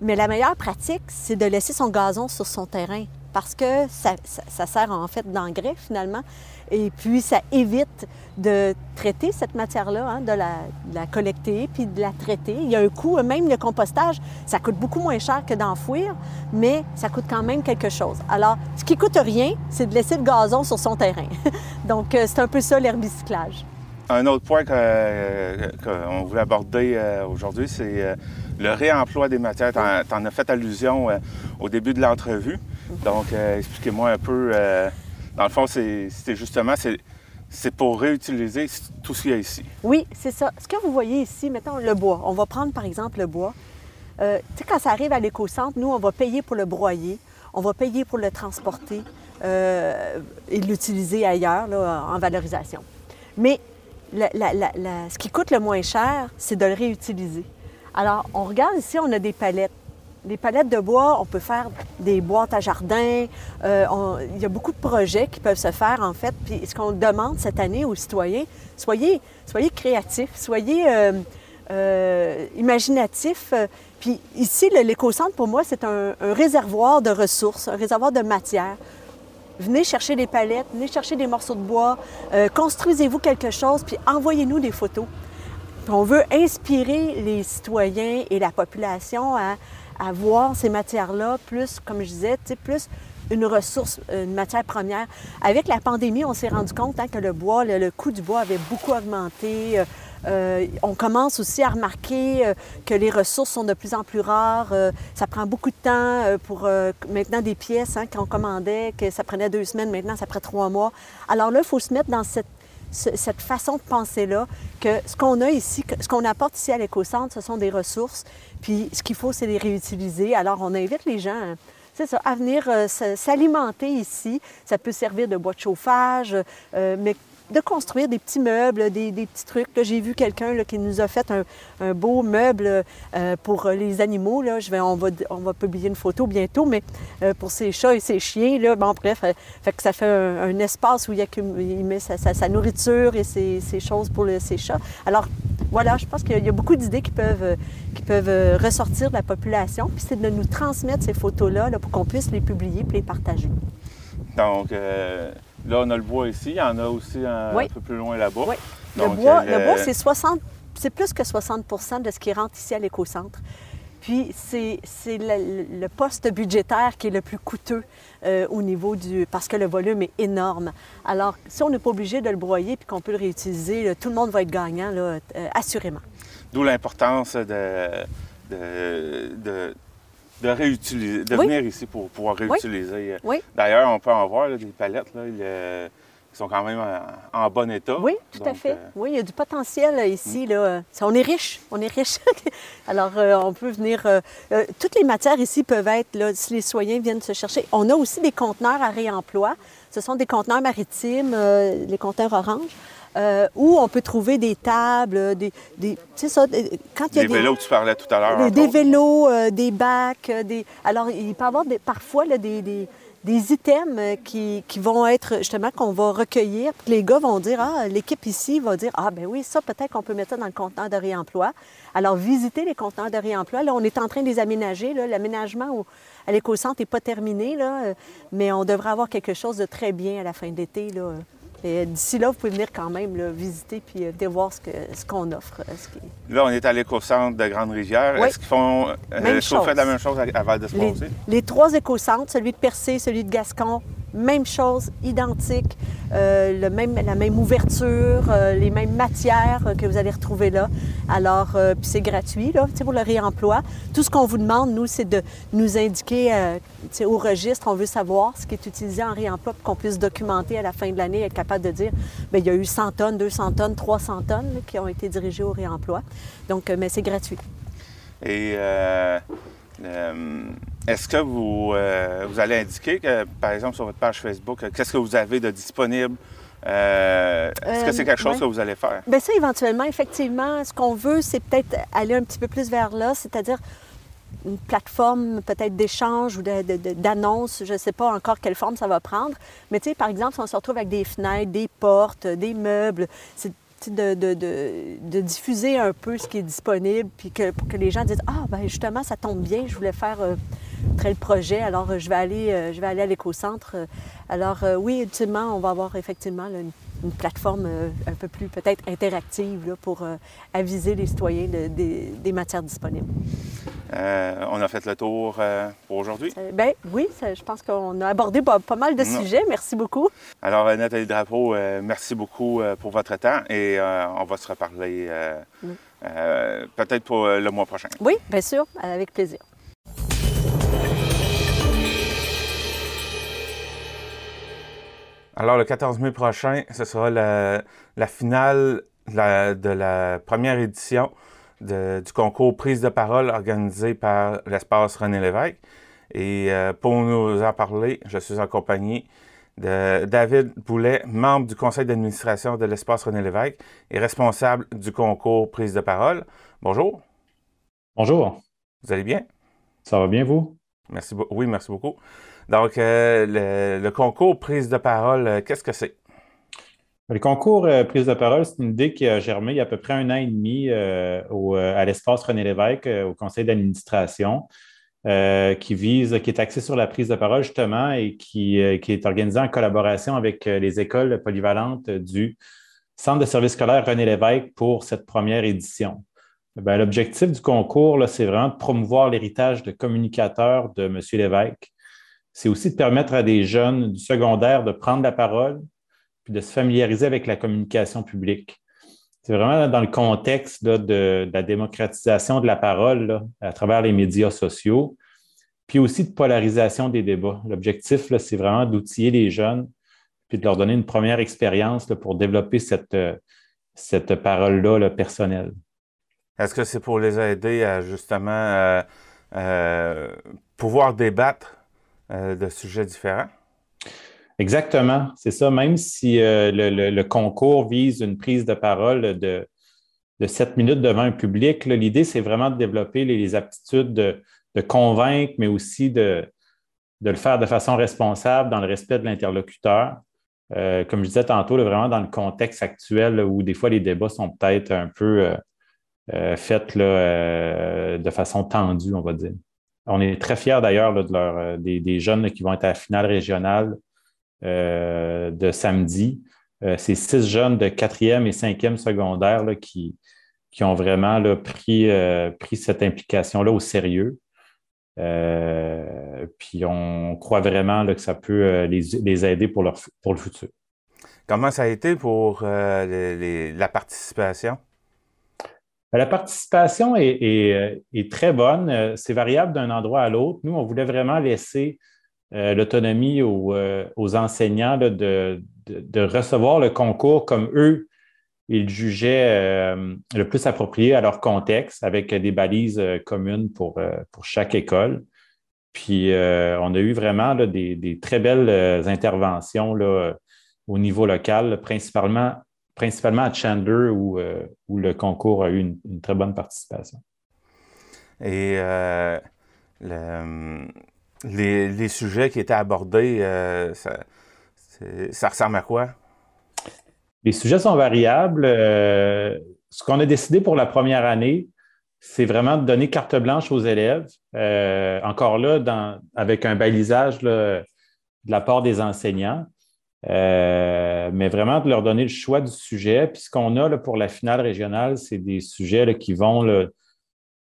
Mais la meilleure pratique, c'est de laisser son gazon sur son terrain parce que ça sert en fait d'engrais finalement. Et puis, ça évite de traiter cette matière-là, hein, de, la, collecter puis de la traiter. Il y a un coût, même le compostage, ça coûte beaucoup moins cher que d'enfouir, mais ça coûte quand même quelque chose. Alors, ce qui coûte rien, c'est de laisser le gazon sur son terrain. [laughs] Donc, euh, c'est un peu ça l'herbicyclage. Un autre point qu'on voulait aborder euh, aujourd'hui, c'est euh, le réemploi des matières. Tu en, as fait allusion au début de l'entrevue. Donc, expliquez-moi un peu dans le fond, c'est justement, c'est pour réutiliser tout ce qu'il y a ici. Oui, c'est ça. Ce que vous voyez ici, mettons le bois. On va prendre par exemple le bois. Euh, tu sais, quand ça arrive à l'éco-centre, nous, on va payer pour le broyer, on va payer pour le transporter euh, et l'utiliser ailleurs là, en valorisation. Mais ce qui coûte le moins cher, c'est de le réutiliser. Alors, on regarde ici, on a des palettes. Les palettes de bois, on peut faire des boîtes à jardin. Euh, il y a beaucoup de projets qui peuvent se faire, en fait. Puis ce qu'on demande cette année aux citoyens, soyez, soyez créatifs, soyez euh, euh, imaginatifs. Puis ici, l'éco-centre, pour moi, c'est un, réservoir de ressources, un réservoir de matière. Venez chercher des palettes, venez chercher des morceaux de bois, construisez-vous quelque chose, puis envoyez-nous des photos. on veut inspirer les citoyens et la population à, à voir ces matières-là plus, comme je disais, plus une ressource, une matière première. Avec la pandémie, on s'est rendu compte hein, que le bois, le, coût du bois avait beaucoup augmenté. Euh, euh, on commence aussi à remarquer euh, que les ressources sont de plus en plus rares. ça prend beaucoup de temps pour maintenant des pièces hein, qu'on commandait, que ça prenait deux semaines, maintenant ça prend trois mois. Alors là, il faut se mettre dans cette cette façon de penser-là, que ce qu'on a ici, ce qu'on apporte ici à l'éco-centre, ce sont des ressources, puis ce qu'il faut, c'est les réutiliser. Alors, on invite les gens hein, c'est ça, à venir euh, s'alimenter ici. Ça peut servir de bois de chauffage, euh, mais de construire des petits meubles, des, petits trucs. J'ai vu quelqu'un qui nous a fait un, beau meuble euh, pour les animaux. On, va, publier une photo bientôt, mais euh, pour ses chats et ses chiens, là, bref, euh, fait que ça fait un, espace où il, met sa, nourriture et ses, choses pour ses chats. Alors, voilà, je pense qu'il y a beaucoup d'idées qui peuvent, ressortir de la population, puis c'est de nous transmettre ces photos-là là, pour qu'on puisse les publier et les partager. Donc, Là, on a le bois ici. Il y en a aussi un, peu plus loin là-bas. Oui. le bois, le bois c'est 60, c'est plus que 60% de ce qui rentre ici à l'éco-centre. Puis c'est le, poste budgétaire qui est le plus coûteux euh, au niveau du... parce que le volume est énorme. Alors, si on n'est pas obligé de le broyer puis qu'on peut le réutiliser, tout le monde va être gagnant, là, euh, assurément. D'où l'importance de, de, de réutiliser, de venir ici pour pouvoir réutiliser. Oui. D'ailleurs, on peut en voir des palettes, là, qui sont quand même en, bon état. Oui, tout à fait. Euh, oui, il y a du potentiel ici. Là. On est riche, on est riche. [laughs] Alors, euh, on peut venir... Euh, toutes les matières ici peuvent être, là, si les citoyens viennent se chercher. On a aussi des conteneurs à réemploi. Ce sont des conteneurs maritimes, les conteneurs orange. Euh, où on peut trouver des tables, des, des ça, quand il y a des, vélos que tu parlais tout à l'heure. Des, vélos, euh, des bacs, euh, des. Alors il peut y avoir parfois des, des, items qui, qui, vont être justement qu'on va recueillir. les gars vont dire ah l'équipe ici va dire ah ben oui ça peut-être qu'on peut mettre ça dans le conteneur de réemploi. Alors visiter les conteneurs de réemploi. Là on est en train de les aménager. L'aménagement à l'éco-centre n'est pas terminé là, mais on devrait avoir quelque chose de très bien à la fin d'été là. Et d'ici là, vous pouvez venir quand même visiter puis euh, voir ce, ce qu'on offre. Euh, là, on est à l'éco-centre de Grande-Rivière. Est-ce qu'ils font. Euh, est-ce fait la même chose à, Val de les, les trois éco-centres, celui de Percé, celui de Gascon, même chose, identique, euh, le même, la même ouverture, euh, les mêmes matières que vous allez retrouver là. Alors, euh, puis c'est gratuit, là, pour le réemploi. Tout ce qu'on vous demande, nous, c'est de nous indiquer au registre, on veut savoir ce qui est utilisé en réemploi pour qu'on puisse documenter à la fin de l'année, être capable de dire, bien, il y a eu 100 tonnes, 200 tonnes, 300 tonnes qui ont été dirigées au réemploi. Donc, mais c'est gratuit. Et est-ce que vous, euh, vous allez indiquer, que, par exemple, sur votre page Facebook, euh, qu'est-ce que vous avez de disponible? Euh, est-ce que c'est quelque chose que vous allez faire? Bien, ça, éventuellement, effectivement, ce qu'on veut, c'est peut-être aller un petit peu plus vers là, c'est-à-dire une plateforme peut-être d'échange ou d'annonce, je ne sais pas encore quelle forme ça va prendre. Mais tu sais, par exemple, si on se retrouve avec des fenêtres, des portes, des meubles, c'est de, de, de, diffuser un peu ce qui est disponible, puis que, pour que les gens disent Ah, ben justement, ça tombe bien, je voulais faire euh, tel projet, alors je vais aller, je vais aller à l'éco-centre. Alors, oui, ultimement, on va avoir effectivement une une plateforme euh, un peu plus peut-être interactive pour euh, aviser les citoyens des matières disponibles. Euh, on a fait le tour pour aujourd'hui? ben oui, je pense qu'on a abordé pas, mal de sujets. Merci beaucoup. Alors, Nathalie Drapeau, merci beaucoup pour votre temps et on va se reparler peut-être pour le mois prochain. Oui, bien sûr, avec plaisir. Alors, le 14 mai prochain, ce sera la, finale de la, première édition du concours Prise de parole organisé par l'espace René Lévesque. Et euh, pour nous en parler, je suis en compagnie de David Boulet, membre du conseil d'administration de l'espace René Lévesque et responsable du concours Prise de parole. Bonjour. Bonjour. Vous allez bien? Ça va bien, vous? Merci beaucoup. Oui, merci beaucoup. Donc, euh, le, concours prise de parole, euh, qu'est-ce que c'est? Le concours euh, prise de parole, c'est une idée qui a germé il y a à peu près un an et demi à l'espace René Lévesque, au conseil d'administration, qui vise, qui est axé sur la prise de parole justement et qui, est organisé en collaboration avec les écoles polyvalentes du Centre de services scolaires René Lévesque pour cette première édition. Ben, l'objectif du concours, c'est vraiment de promouvoir l'héritage de communicateurs de M. Lévesque c'est aussi de permettre à des jeunes du secondaire de prendre la parole puis de se familiariser avec la communication publique. C'est vraiment dans le contexte de, la démocratisation de la parole à travers les médias sociaux, puis aussi de polarisation des débats. L'objectif, c'est vraiment d'outiller les jeunes puis de leur donner une première expérience pour développer cette, cette parole-là personnelle. Est-ce que c'est pour les aider à justement euh, euh, pouvoir débattre euh, de sujets différents. Exactement, c'est ça. Même si euh, le, concours vise une prise de parole de, de 7 minutes devant un public, l'idée, c'est vraiment de développer les, aptitudes de, convaincre, mais aussi de, le faire de façon responsable dans le respect de l'interlocuteur. Euh, comme je disais tantôt, vraiment dans le contexte actuel où des fois les débats sont peut-être un peu faits de façon tendue, on va dire. On est très fiers d'ailleurs euh, des, jeunes qui vont être à la finale régionale euh, de samedi. Euh, c'est six jeunes de quatrième et cinquième secondaire qui, ont vraiment pris, cette implication-là au sérieux. puis on croit vraiment que ça peut les, aider pour, leur, pour le futur. Comment ça a été pour la participation? Ben, la participation est, très bonne. Euh, c'est variable d'un endroit à l'autre. Nous, on voulait vraiment laisser euh, l'autonomie euh, aux, enseignants de, recevoir le concours comme eux, ils jugeaient le plus approprié à leur contexte, avec des balises communes pour, chaque école. Puis, on a eu vraiment des, très belles interventions au niveau local, principalement principalement à Chandler où, euh, où le concours a eu une, très bonne participation. Et euh, les, sujets qui étaient abordés, euh, ça, ressemble à quoi? Les sujets sont variables. ce qu'on a décidé pour la première année, c'est vraiment de donner carte blanche aux élèves. encore là, avec un balisage de la part des enseignants. Euh, mais vraiment de leur donner le choix du sujet. Puis ce qu'on a là, pour la finale régionale, c'est des sujets qui vont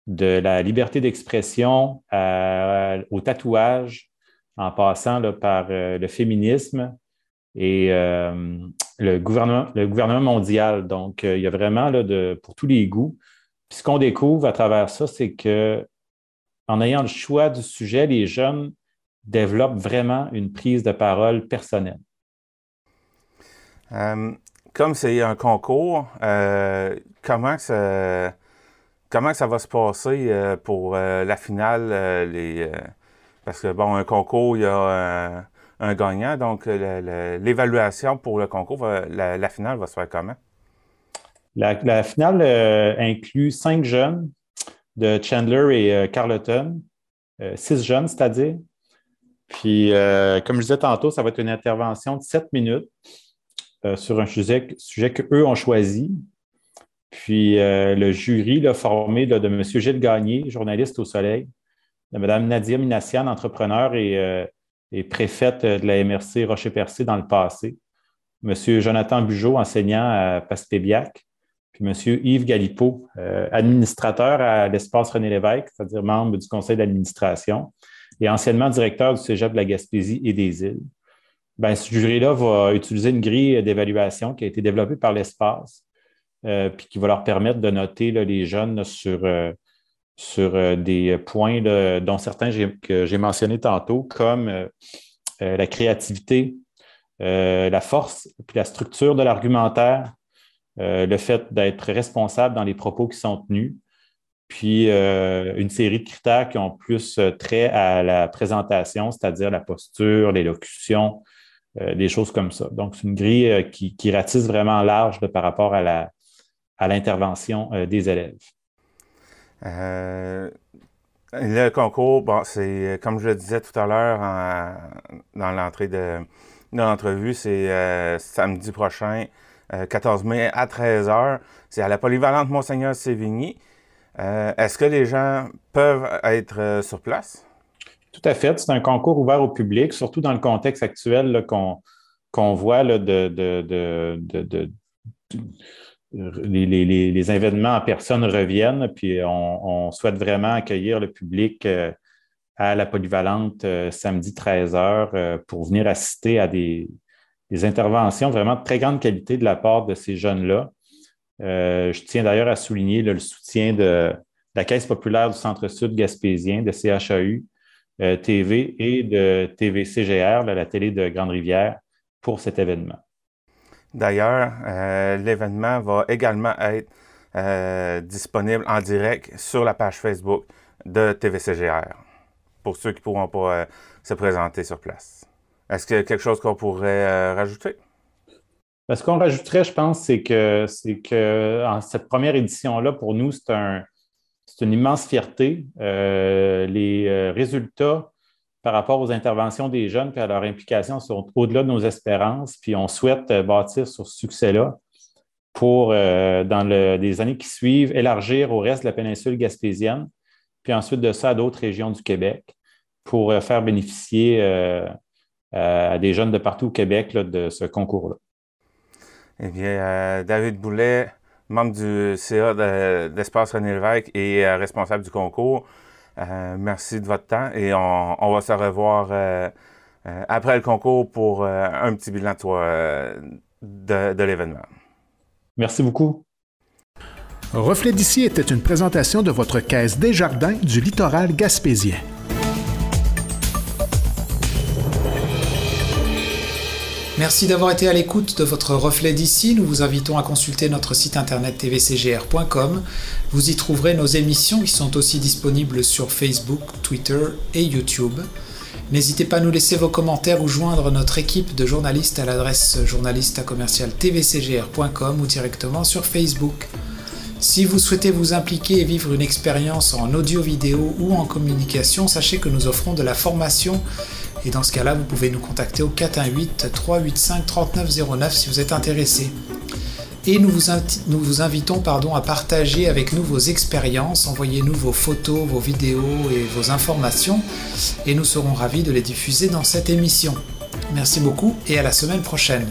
de la liberté d'expression au tatouage, en passant par euh, le féminisme et euh, le, gouvernement, le gouvernement mondial. Donc, il y a vraiment pour tous les goûts. Puis ce qu'on découvre à travers ça, c'est que en ayant le choix du sujet, les jeunes développent vraiment une prise de parole personnelle. Euh, comme c'est un concours, euh, comment, ça, comment ça va se passer euh, pour la finale? parce que, bon, un concours, il y a un, gagnant, donc l'évaluation pour le concours, la, finale va se faire comment? La, finale inclut cinq jeunes de Chandler et Carleton, six jeunes, c'est-à-dire. Puis, comme je disais tantôt, ça va être une intervention de sept minutes. Euh, sur un sujet, qu'eux ont choisi. Puis le jury là, formé de M. Gilles Gagné, journaliste au Soleil, de Mme Nadia Minassian, entrepreneur et, et préfète de la MRC Rocher-Percé dans le passé, M. Jonathan Bugeaud, enseignant à Pastébiac, puis M. Yves euh, administrateur à l'espace René Lévesque, c'est-à-dire membre du conseil d'administration et anciennement directeur du Cégep de la Gaspésie et des îles. Ben, ce jury-là va utiliser une grille d'évaluation qui a été développée par l'espace, euh, puis qui va leur permettre de noter les jeunes sur, euh, sur des points dont certains que j'ai mentionnés tantôt, comme la créativité, la force, puis la structure de l'argumentaire, euh, le fait d'être responsable dans les propos qui sont tenus, puis euh, une série de critères qui ont plus euh, trait à la présentation, c'est-à-dire la posture, l'élocution, des choses comme ça. Donc, c'est une grille qui, ratisse vraiment large par rapport à, à l'intervention des élèves. le concours, bon, c'est comme je le disais tout à l'heure dans l'entrée de, de l'entrevue, c'est samedi prochain 14 euh, mai à 13 h. C'est à la polyvalente Monseigneur Sévigny. Euh, est-ce que les gens peuvent être euh, sur place? Tout à fait. C'est un concours ouvert au public, surtout dans le contexte actuel qu'on voit de, les, événements en personne reviennent, puis on, souhaite vraiment accueillir le public à la polyvalente samedi 13 h pour venir assister à des, des interventions vraiment de très grande qualité de la part de ces jeunes-là. Euh, je tiens d'ailleurs à souligner le soutien de la Caisse populaire du Centre-Sud gaspésien, de CHAU euh, TV et de TV-CGR, la télé de Grande-Rivière, pour cet événement. D'ailleurs, euh, l'événement va également être disponible en direct sur la page Facebook de TV-CGR, pour ceux qui ne pourront pas se présenter sur place. Est-ce qu'il y a quelque chose qu'on pourrait euh, rajouter? Ben, ce qu'on rajouterait, je pense, c'est que, c'est que en cette première édition-là, pour nous, c'est, un, c'est une immense fierté. Euh, les euh, résultats par rapport aux interventions des jeunes et à leur implication sont au-delà de nos espérances. Puis on souhaite bâtir sur ce succès-là pour, dans les années qui suivent, élargir au reste de la péninsule gaspésienne, puis ensuite de ça à d'autres régions du Québec pour faire bénéficier euh, à des jeunes de partout au Québec de ce concours-là. Eh bien, euh, David Boulet, membre du CA d'Espace René Lévesque et euh, responsable du concours, merci de votre temps et on, va se revoir après le concours pour un petit bilan de, de l'événement. Merci beaucoup. Reflet d'ici était une présentation de votre caisse des jardins du littoral gaspésien. Merci d'avoir été à l'écoute de votre reflet d'ici. Nous vous invitons à consulter notre site internet tvcgr.com. Vous y trouverez nos émissions qui sont aussi disponibles sur Facebook, Twitter et YouTube. N'hésitez pas à nous laisser vos commentaires ou joindre notre équipe de journalistes à l'adresse journaliste tvcgr.com ou directement sur Facebook. Si vous souhaitez vous impliquer et vivre une expérience en audio-vidéo ou en communication, sachez que nous offrons de la formation et dans ce cas-là, vous pouvez nous contacter au 418-385-3909 si vous êtes intéressé. Et nous vous, nous vous invitons pardon, à partager avec nous vos expériences, envoyez-nous vos photos, vos vidéos et vos informations, et nous serons ravis de les diffuser dans cette émission. Merci beaucoup et à la semaine prochaine.